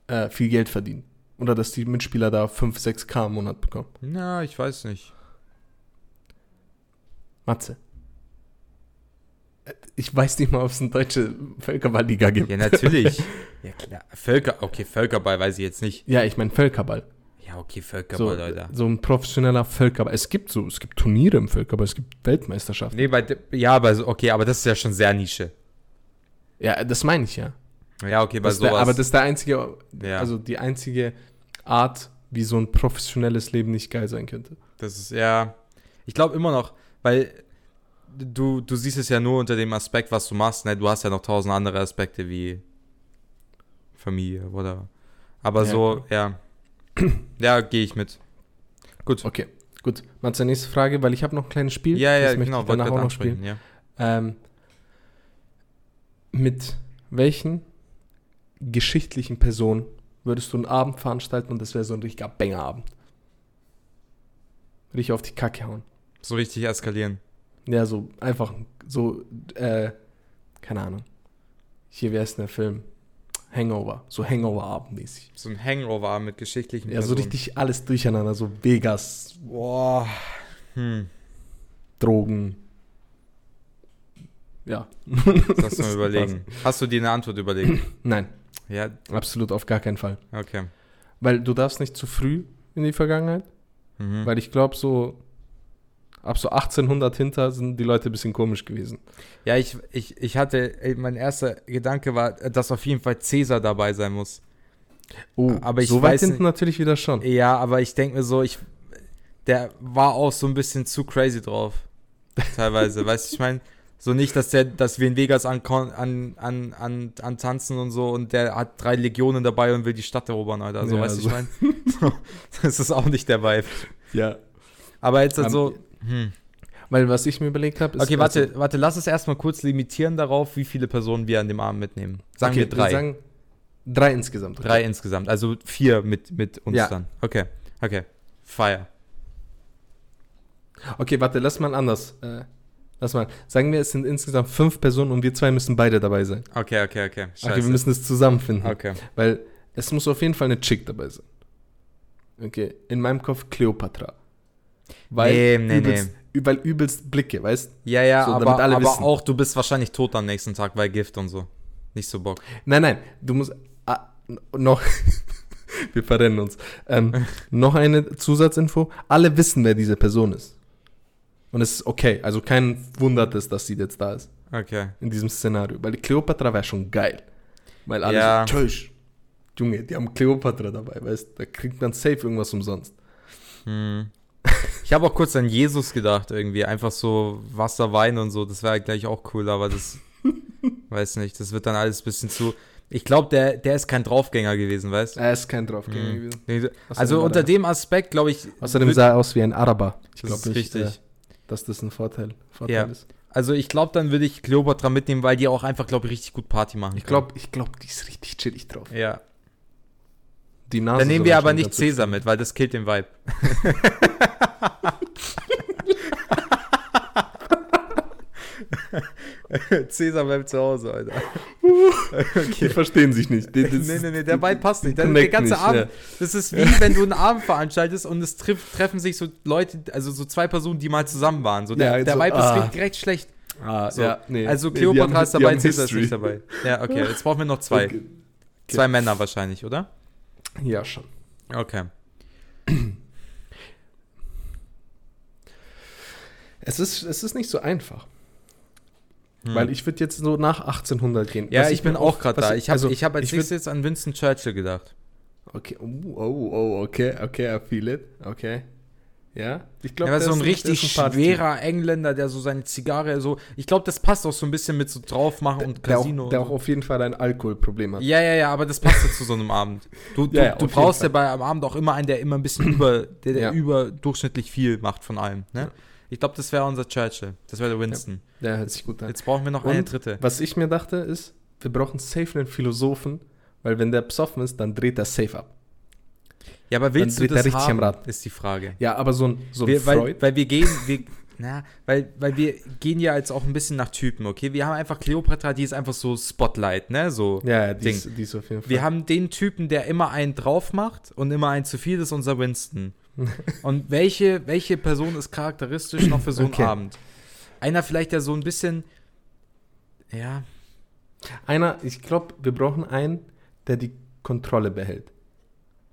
äh, viel Geld verdient. Oder dass die Mitspieler da 5, 6k im Monat bekommen. Na, ich weiß nicht. Matze. Äh, ich weiß nicht mal, ob es eine deutsche Völkerballliga gibt. Ja, natürlich. ja, klar. Völker, okay, Völkerball weiß ich jetzt nicht. Ja, ich meine Völkerball. Ja, okay, Völkerball, so, Leute. So ein professioneller Völkerball. Es gibt so, es gibt Turniere im Völkerball, es gibt Weltmeisterschaften. Nee, bei, ja, aber okay, aber das ist ja schon sehr Nische. Ja, das meine ich ja. Ja, okay, bei das sowas. Der, aber das ist der einzige, ja. also die einzige Art, wie so ein professionelles Leben nicht geil sein könnte. Das ist ja, ich glaube immer noch, weil du, du siehst es ja nur unter dem Aspekt, was du machst, ne? Du hast ja noch tausend andere Aspekte wie Familie oder. Aber ja, so, klar. ja Ja, gehe ich mit. Gut. Okay, gut. Mal zur nächsten Frage, weil ich habe noch ein kleines Spiel. Ja, ja, das möchte genau. ich danach gerade auch noch spielen. Ja. Ähm, mit welchen geschichtlichen Personen würdest du einen Abend veranstalten und das wäre so ein richtiger Banger-Abend? Richtig auf die Kacke hauen. So richtig eskalieren. Ja, so einfach so, äh, keine Ahnung. Hier wäre es der Film. Hangover. So Hangover-Abend-mäßig. So ein Hangover mit geschichtlichen Ja, so richtig alles durcheinander. So Vegas, Boah. Hm. Drogen. Ja. Lass mal überlegen. Hast du dir eine Antwort überlegt? Nein, Ja, absolut auf gar keinen Fall. okay. Weil du darfst nicht zu früh in die Vergangenheit. Mhm. Weil ich glaube, so ab so 1800 hinter sind die Leute ein bisschen komisch gewesen. Ja, ich, ich, ich hatte, mein erster Gedanke war, dass auf jeden Fall Cäsar dabei sein muss. Oh, Aber ich so weit weiß hinten natürlich wieder schon. Ja, aber ich denke mir so, ich, der war auch so ein bisschen zu crazy drauf. Teilweise, weißt du, ich meine, so nicht, dass der, dass wir in Vegas an, an, an, an, an tanzen und so und der hat drei Legionen dabei und will die Stadt erobern, Alter. So, Ja, weißt du, so. ich meine, das ist auch nicht der Vibe. Ja. Aber jetzt halt Ähm, so, hm. Weil was ich mir überlegt habe, ist. Okay, warte, also- warte, lass es erstmal kurz limitieren darauf, wie viele Personen wir an dem Abend mitnehmen. Sagen okay, wir drei. sagen drei insgesamt. drei insgesamt, also vier mit, mit uns Ja. dann. Okay, okay. Fire. Okay, warte, lass mal anders. Äh, lass mal. Sagen wir, es sind insgesamt fünf Personen und wir zwei müssen beide dabei sein. Okay, okay, okay. Scheiße. Okay, wir müssen es zusammenfinden. okay. Weil es muss auf jeden Fall eine Chick dabei sein. Okay, in meinem Kopf Cleopatra. Weil, Nee, nee, übelst, ü- weil übelst Blicke, weißt Ja, ja, So, damit aber, alle aber wissen. auch, du bist wahrscheinlich tot am nächsten Tag, weil Gift und so. Nicht so Bock. Nein, nein, du musst. Ah, noch. wir verrennen uns. Ähm, noch eine Zusatzinfo. Alle wissen, wer diese Person ist. Und es ist okay. Also kein wundert es, dass sie jetzt da ist. Okay. In diesem Szenario. Weil die Cleopatra wäre schon geil. Weil alle Ja. so, Tschüss. Junge, die haben Cleopatra dabei, weißt Da kriegt man safe irgendwas umsonst. Hm. Ich habe auch kurz an Jesus gedacht, irgendwie. Einfach so Wasser, Wein und so. Das wäre gleich auch cool, aber das. weiß nicht. Das wird dann alles ein bisschen zu. Ich glaube, der, der ist kein Draufgänger gewesen, weißt du? Er ist kein Draufgänger Mhm. gewesen. Nee, Also unter dem Aspekt, glaube ich. Außerdem sah er aus wie ein Araber. Ich das ist glaube nicht, richtig. äh, dass das ein Vorteil, Vorteil Ja. ist. Also ich glaube, dann würde ich Cleopatra mitnehmen, weil die auch einfach, glaube ich, richtig gut Party machen. Ich glaube, ich glaub, die ist richtig chillig drauf. Ja. Die Nase Dann nehmen wir aber nicht Cäsar mit, weil das killt den Vibe. Cäsar bleibt zu Hause, Alter. sein. Die verstehen sich nicht. Die, das nee, nee, nee, der Vibe passt nicht. Der, der ganze nicht, Abend, ja. das ist wie wenn du einen Abend veranstaltest und es triff, treffen sich so Leute, also so zwei Personen, die mal zusammen waren. So, der, Ja, der so, Vibe ah. ist direkt, schlecht. Ah, So. ja, nee. Also Nee, Cleopatra haben- ist dabei, Cäsar ist nicht dabei. Ja, okay, jetzt brauchen wir noch zwei. Okay. Zwei Männer wahrscheinlich, oder? Ja, schon. Okay. Es ist, es ist nicht so einfach. Hm. Weil ich würde jetzt so nach 1800 gehen. ja, ich bin auch gerade da. Ich habe also, ich hab als ich nächstes jetzt an Winston Churchill gedacht. Okay, oh, oh, oh, okay, okay, I feel it. Okay. Ja, ich Ja, glaube, aber so ein richtig schwerer Engländer, der so seine Zigarre so. Ich glaube, das passt auch so ein bisschen mit so draufmachen und Casino. auch, der auch so. auf jeden Fall ein Alkoholproblem hat. Ja, ja, ja, aber das passt ja zu so einem Abend. Du, du, Ja, ja, du brauchst ja bei am Abend auch immer einen, der immer ein bisschen über, der, der Ja. überdurchschnittlich viel macht von allem. Ne? Ja. Ich glaube, das wäre unser Churchill. Das wäre der Winston. Der hört sich gut an. Jetzt brauchen wir noch eine Und dritte. Was ich mir dachte, ist, wir brauchen safe einen Philosophen, weil wenn der besoffen ist, dann dreht er safe ab. Ja, aber willst du dreht er das richtig am haben, Rad. ist die Frage. Ja, aber so ein, so ein wir, weil, Freud. weil wir gehen, wir, na, weil, weil wir gehen ja jetzt auch ein bisschen nach Typen, okay? Wir haben einfach Cleopatra, die ist einfach so Spotlight, ne? So. ja, ja, die Ding. ist, die ist auf jeden Fall. Wir haben den Typen, der immer einen drauf macht und immer einen zu viel, das ist unser Winston. und welche, welche Person ist charakteristisch noch für so einen Okay. Abend? Einer vielleicht, der so ein bisschen, ja, Einer, ich glaube, wir brauchen einen, der die Kontrolle behält.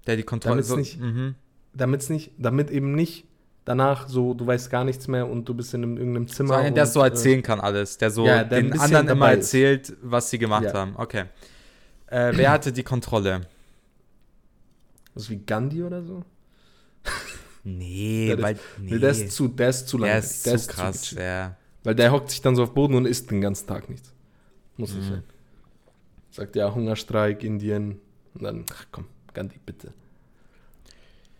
der die Kontrolle Damit's so, nicht- mhm. Damit's nicht, damit eben nicht danach so, du weißt gar nichts mehr und du bist in einem, irgendeinem Zimmer. so einer, der es so erzählen kann alles, der so ja, der den anderen immer dabei ist. erzählt, was sie gemacht Ja. haben. Okay. Äh, wer hatte die Kontrolle? Äh, was wie Gandhi oder so? Nee, Der ist- weil nee, Der ist zu, der ist zu lang. der ist zu krass, gechillt. ja. Weil der hockt sich dann so auf Boden und isst den ganzen Tag nichts. Muss nicht Mhm. sein. Sagt ja, Hungerstreik, Indien. Und dann, ach komm, Gandhi, bitte.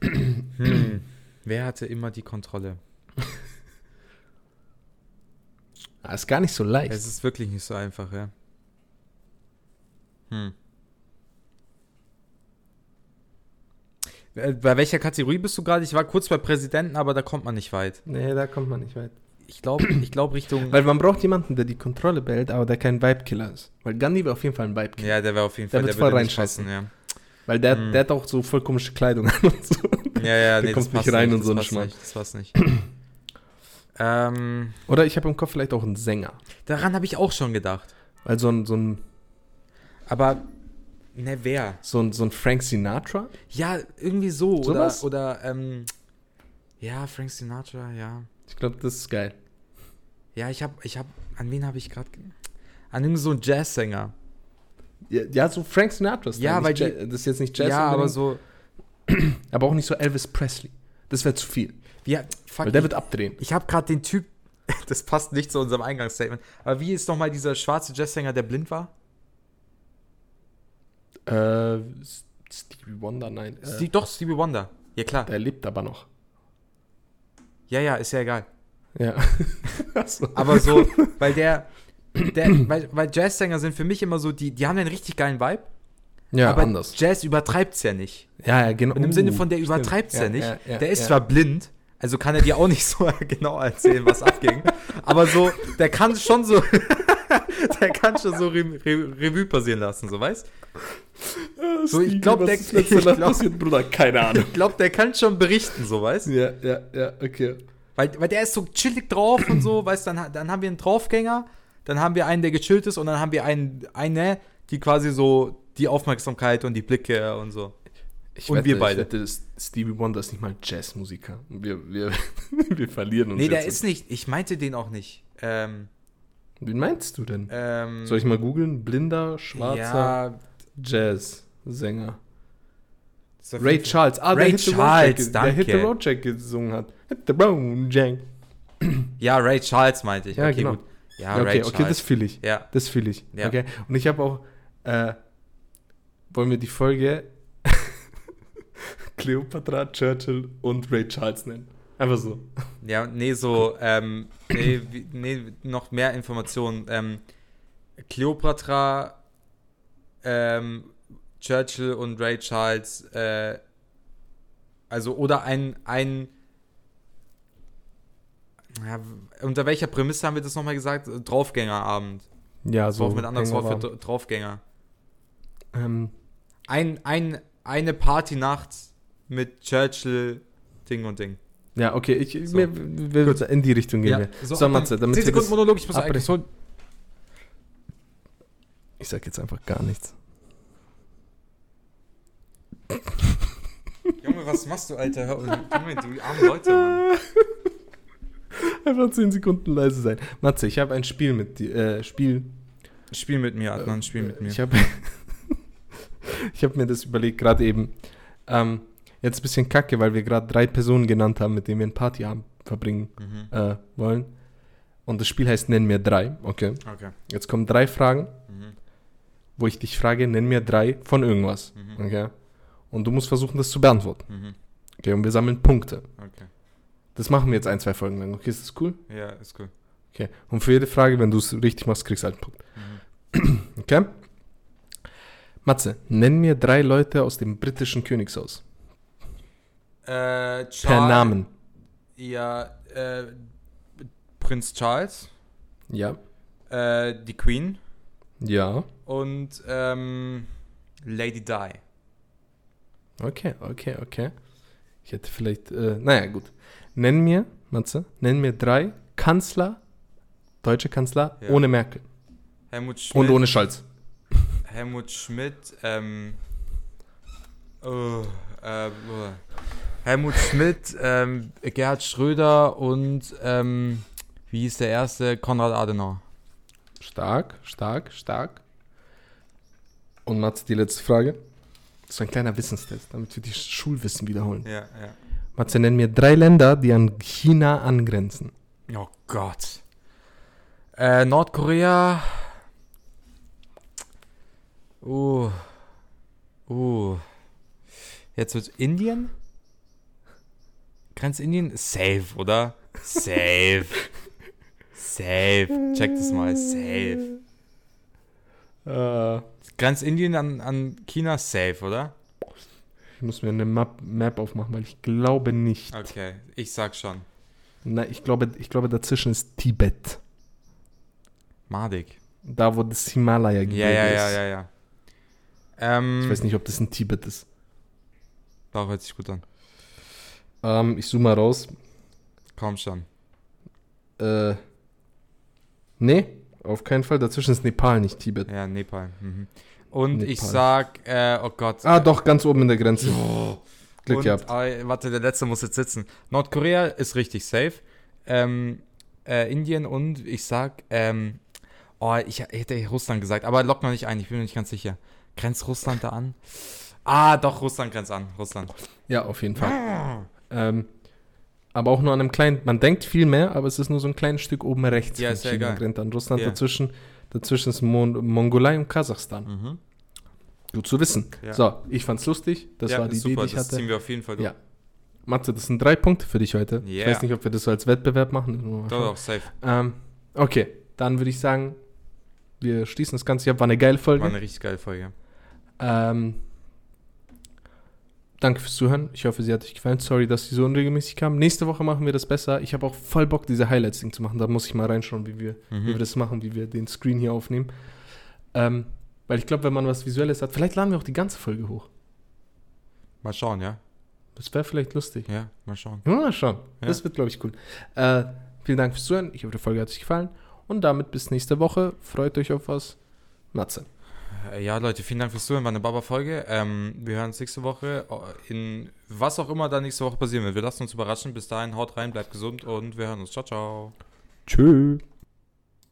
Hm. Wer hatte immer die Kontrolle? Ah, ist gar nicht so leicht. Es ist wirklich nicht so einfach, ja. Hm. Bei welcher Kategorie bist du gerade? Ich war kurz bei Präsidenten, aber da kommt man nicht weit. nee, da kommt man nicht weit. Ich glaube, ich glaube Richtung. Weil man braucht jemanden, der die Kontrolle behält, aber der kein Vibe-Killer ist. Weil Gandhi wäre auf jeden Fall ein Vibe-Killer. Ja, der wäre auf jeden Der Fall. wird Der voll reinscheißen. passen, Weil der, Hm. der hat auch so voll komische Kleidung an und so. ja. Ja, ja, Der nee, kommt das nicht passt rein nicht, und so ein Schmarrn. nicht, Das passt nicht. ähm, Oder ich habe im Kopf vielleicht auch einen Sänger. daran habe ich auch schon gedacht. Weil so ein, so ein, Aber, ne, wer? so ein, so ein Frank Sinatra. Ja, irgendwie so. Sowas? Oder, oder, ähm, ja, Frank Sinatra, ja. Ich glaube, das ist geil. Ja, ich habe, ich habe, an wen habe ich gerade, an irgendeinen so einen Jazzsänger. Ja, ja so Frank Sinatra ist Ja, weil die- das ist jetzt nicht Jazz, ja, aber so, aber auch nicht so Elvis Presley. Das wäre zu viel. ja, fuck, Weil der ich, wird abdrehen. ich habe gerade den Typ, das passt nicht zu unserem Eingangsstatement, aber wie ist nochmal dieser schwarze Jazzsänger, der blind war? Äh, Stevie Wonder, nein. Äh, Steve, doch, Stevie Wonder. Ja, klar. der lebt aber noch. Ja, ja, ist ja egal. Ja. Aber so, weil der, der weil, weil Jazzsänger sind für mich immer so, die, die haben einen richtig geilen Vibe, ja, aber anders. Jazz übertreibt's ja nicht. Ja, ja, genau. Und im Sinne von, der übertreibt's ja, nicht. ja, der ist ja. zwar blind, also kann er dir auch nicht so genau erzählen, was abging, aber so, der kann schon so, der kann schon so Re Re Revue passieren lassen, so weißt So, ich Stevie, glaub, was der- ich glaub- passiert, Bruder? Keine Ahnung. Ich glaube, der kann schon berichten, so weißt ja, ja, ja, okay. Weil, weil der ist so chillig drauf und so, weißt dann, dann haben wir einen Draufgänger, dann haben wir einen, der gechillt ist und dann haben wir einen, eine, die quasi so die Aufmerksamkeit und die Blicke und so. Ich Und wette, wir beide. Ich wette, Stevie Wonder ist nicht mal Jazzmusiker. Wir, wir, wir verlieren uns Nee, der ist nicht, ich meinte den auch nicht. Ähm, Wen meinst du denn? ähm, Soll ich mal googeln? Blinder, schwarzer Ja, Jazz-Sänger. Ray Charles. Ah, der Ray Road Charles, der Hit the. Road Jack gesungen hat. Hit the Road Jack. Ja, Ray Charles meinte ich. Ja, okay, genau. gut. Ja, Ja, Ray okay, okay, das Charles. fühle ich. ja. Das fühle ich. Ja. Okay. Und ich habe auch, äh, wollen wir die Folge Cleopatra, Churchill und Ray Charles nennen? Einfach so. Ja, nee, so, ähm, nee, nee, noch mehr Informationen. Ähm, Cleopatra, ähm, Churchill und Ray Charles, äh, also, oder ein, ein, ja, unter welcher Prämisse haben wir das nochmal gesagt? Draufgängerabend. Ja, So so. mit anderes Wort für Draufgänger. Ähm, Ein, ein, eine Partynacht mit Churchill, Ding und Ding. Ja, okay, ich, So. wir, wir, in die Richtung gehen wir. so, So, Matze, damit 10 wir das, Sekunden Monolog, ich muss abbrechen. ich sag jetzt einfach gar nichts. Junge, was machst du, Alter? Hör- Junge, du armen Leute, Mann. Einfach 10 Sekunden leise sein. Matze, ich habe ein Spiel mit dir, äh, Spiel. Spiel mit mir, Adnan, spiel mit mir. Ich habe ich hab mir das überlegt, gerade eben. Ähm, jetzt ein bisschen kacke, weil wir gerade drei Personen genannt haben, mit denen wir einen Partyabend verbringen Mhm. äh, wollen. Und das Spiel heißt Nenn mir drei. Okay. Okay. Jetzt kommen drei Fragen, Mhm. wo ich dich frage, nenn mir drei von irgendwas. Mhm. Okay. Und du musst versuchen, das zu beantworten. Mhm. Okay. Und wir sammeln Punkte. Okay. Das machen wir jetzt ein, zwei Folgen lang. Okay, ist das cool? Ja, ist cool. Okay. Und für jede Frage, wenn du es richtig machst, kriegst du halt einen Punkt. Mhm. Okay? Matze, nenn mir drei Leute aus dem britischen Königshaus. Äh, Per Namen. Ja, äh, Prinz Charles, Ja. äh, die Queen Ja. und ähm, Lady Di. Okay, okay, okay. Ich hätte vielleicht, äh, naja, gut. Nenn mir, Matze, nenn mir drei Kanzler, deutsche Kanzler, Ja. ohne Merkel Helmut Schmidt. und ohne Scholz. Helmut Schmidt, ähm, oh, äh, oh. Helmut Schmidt, ähm, Gerhard Schröder und, ähm, wie hieß der erste? Konrad Adenauer. Stark, stark, stark. Und Matze, die letzte Frage. Das ist ein kleiner Wissenstest, damit wir die Schulwissen wiederholen. Ja, ja. Matze, nenn mir drei Länder, die an China angrenzen. Oh Gott. Äh, Nordkorea. Uh. Uh. Jetzt wird Indien? Grenzindien? Safe, oder? Safe. Safe. Check das mal. Safe. Äh, Grenzindien an, an China? Safe, oder? ich muss mir eine Map, Map aufmachen, weil ich glaube nicht. Okay, ich sag schon. Nein, ich glaube, ich glaube, dazwischen ist Tibet. Madig. Da, wo das Himalaya Ja, ja, ja, ja, ja. Ähm, Ich weiß nicht, ob das in Tibet ist. Doch, hört sich gut an. Ähm, ich zoome mal raus. Komm schon. Äh, nee, auf keinen Fall. Dazwischen ist Nepal, nicht Tibet. Ja, Nepal. Mhm. Und ich Nepal. sag, äh, oh Gott. Ah, doch, ganz oben in der Grenze. Glück Und, gehabt. äh, warte, der letzte muss jetzt sitzen. Nordkorea ist richtig safe. Ähm, äh, Indien und ich sag, ähm, oh, ich hätte Russland gesagt, aber lock noch nicht ein, ich bin mir nicht ganz sicher. Grenzt Russland da an? Ah, doch, Russland grenzt an. Russland. Ja, auf jeden Fall. Ähm, aber auch nur an einem kleinen, man denkt viel mehr, aber es ist nur so ein kleines Stück oben rechts. Ja, ist ja egal. grenzt an Russland. Ja. Dazwischen, dazwischen ist Mon Mongolei und Kasachstan. Mhm. Gut zu wissen. Ja. So, ich fand's lustig. Das ja, war die super, Idee, die ich das hatte. ziehen wir auf jeden Fall durch. Ja. Matze, das sind drei Punkte für dich heute. Ich Yeah. weiß nicht, ob wir das so als Wettbewerb machen. Doch, doch, safe. Ähm, okay, dann würde ich sagen, wir schließen das Ganze ab. War eine geile Folge. War eine richtig geile Folge. Ähm, danke fürs Zuhören. Ich hoffe, sie hat euch gefallen. Sorry, dass sie so unregelmäßig kam. Nächste Woche machen wir das besser. Ich habe auch voll Bock, diese Highlights-Ding zu machen. Da muss ich mal reinschauen, wie wir, wie wir Mhm. das machen, wie wir den Screen hier aufnehmen. Ähm, weil ich glaube, wenn man was Visuelles hat, vielleicht laden wir auch die ganze Folge hoch. Mal schauen, ja? Das wäre vielleicht lustig. Ja, mal schauen. Ja, mal schauen. Ja. Das wird, glaube ich, cool. Äh, vielen Dank fürs Zuhören. Ich hoffe, die Folge hat euch gefallen. Und damit bis nächste Woche. Freut euch auf was. Matze. Äh, Ja, Leute, vielen Dank fürs Zuhören. War eine Baba-Folge. Ähm, wir hören uns nächste Woche äh, in was auch immer da nächste Woche passieren wird. Wir lassen uns überraschen. Bis dahin, haut rein, bleibt gesund und wir hören uns. Ciao, ciao. Tschüss.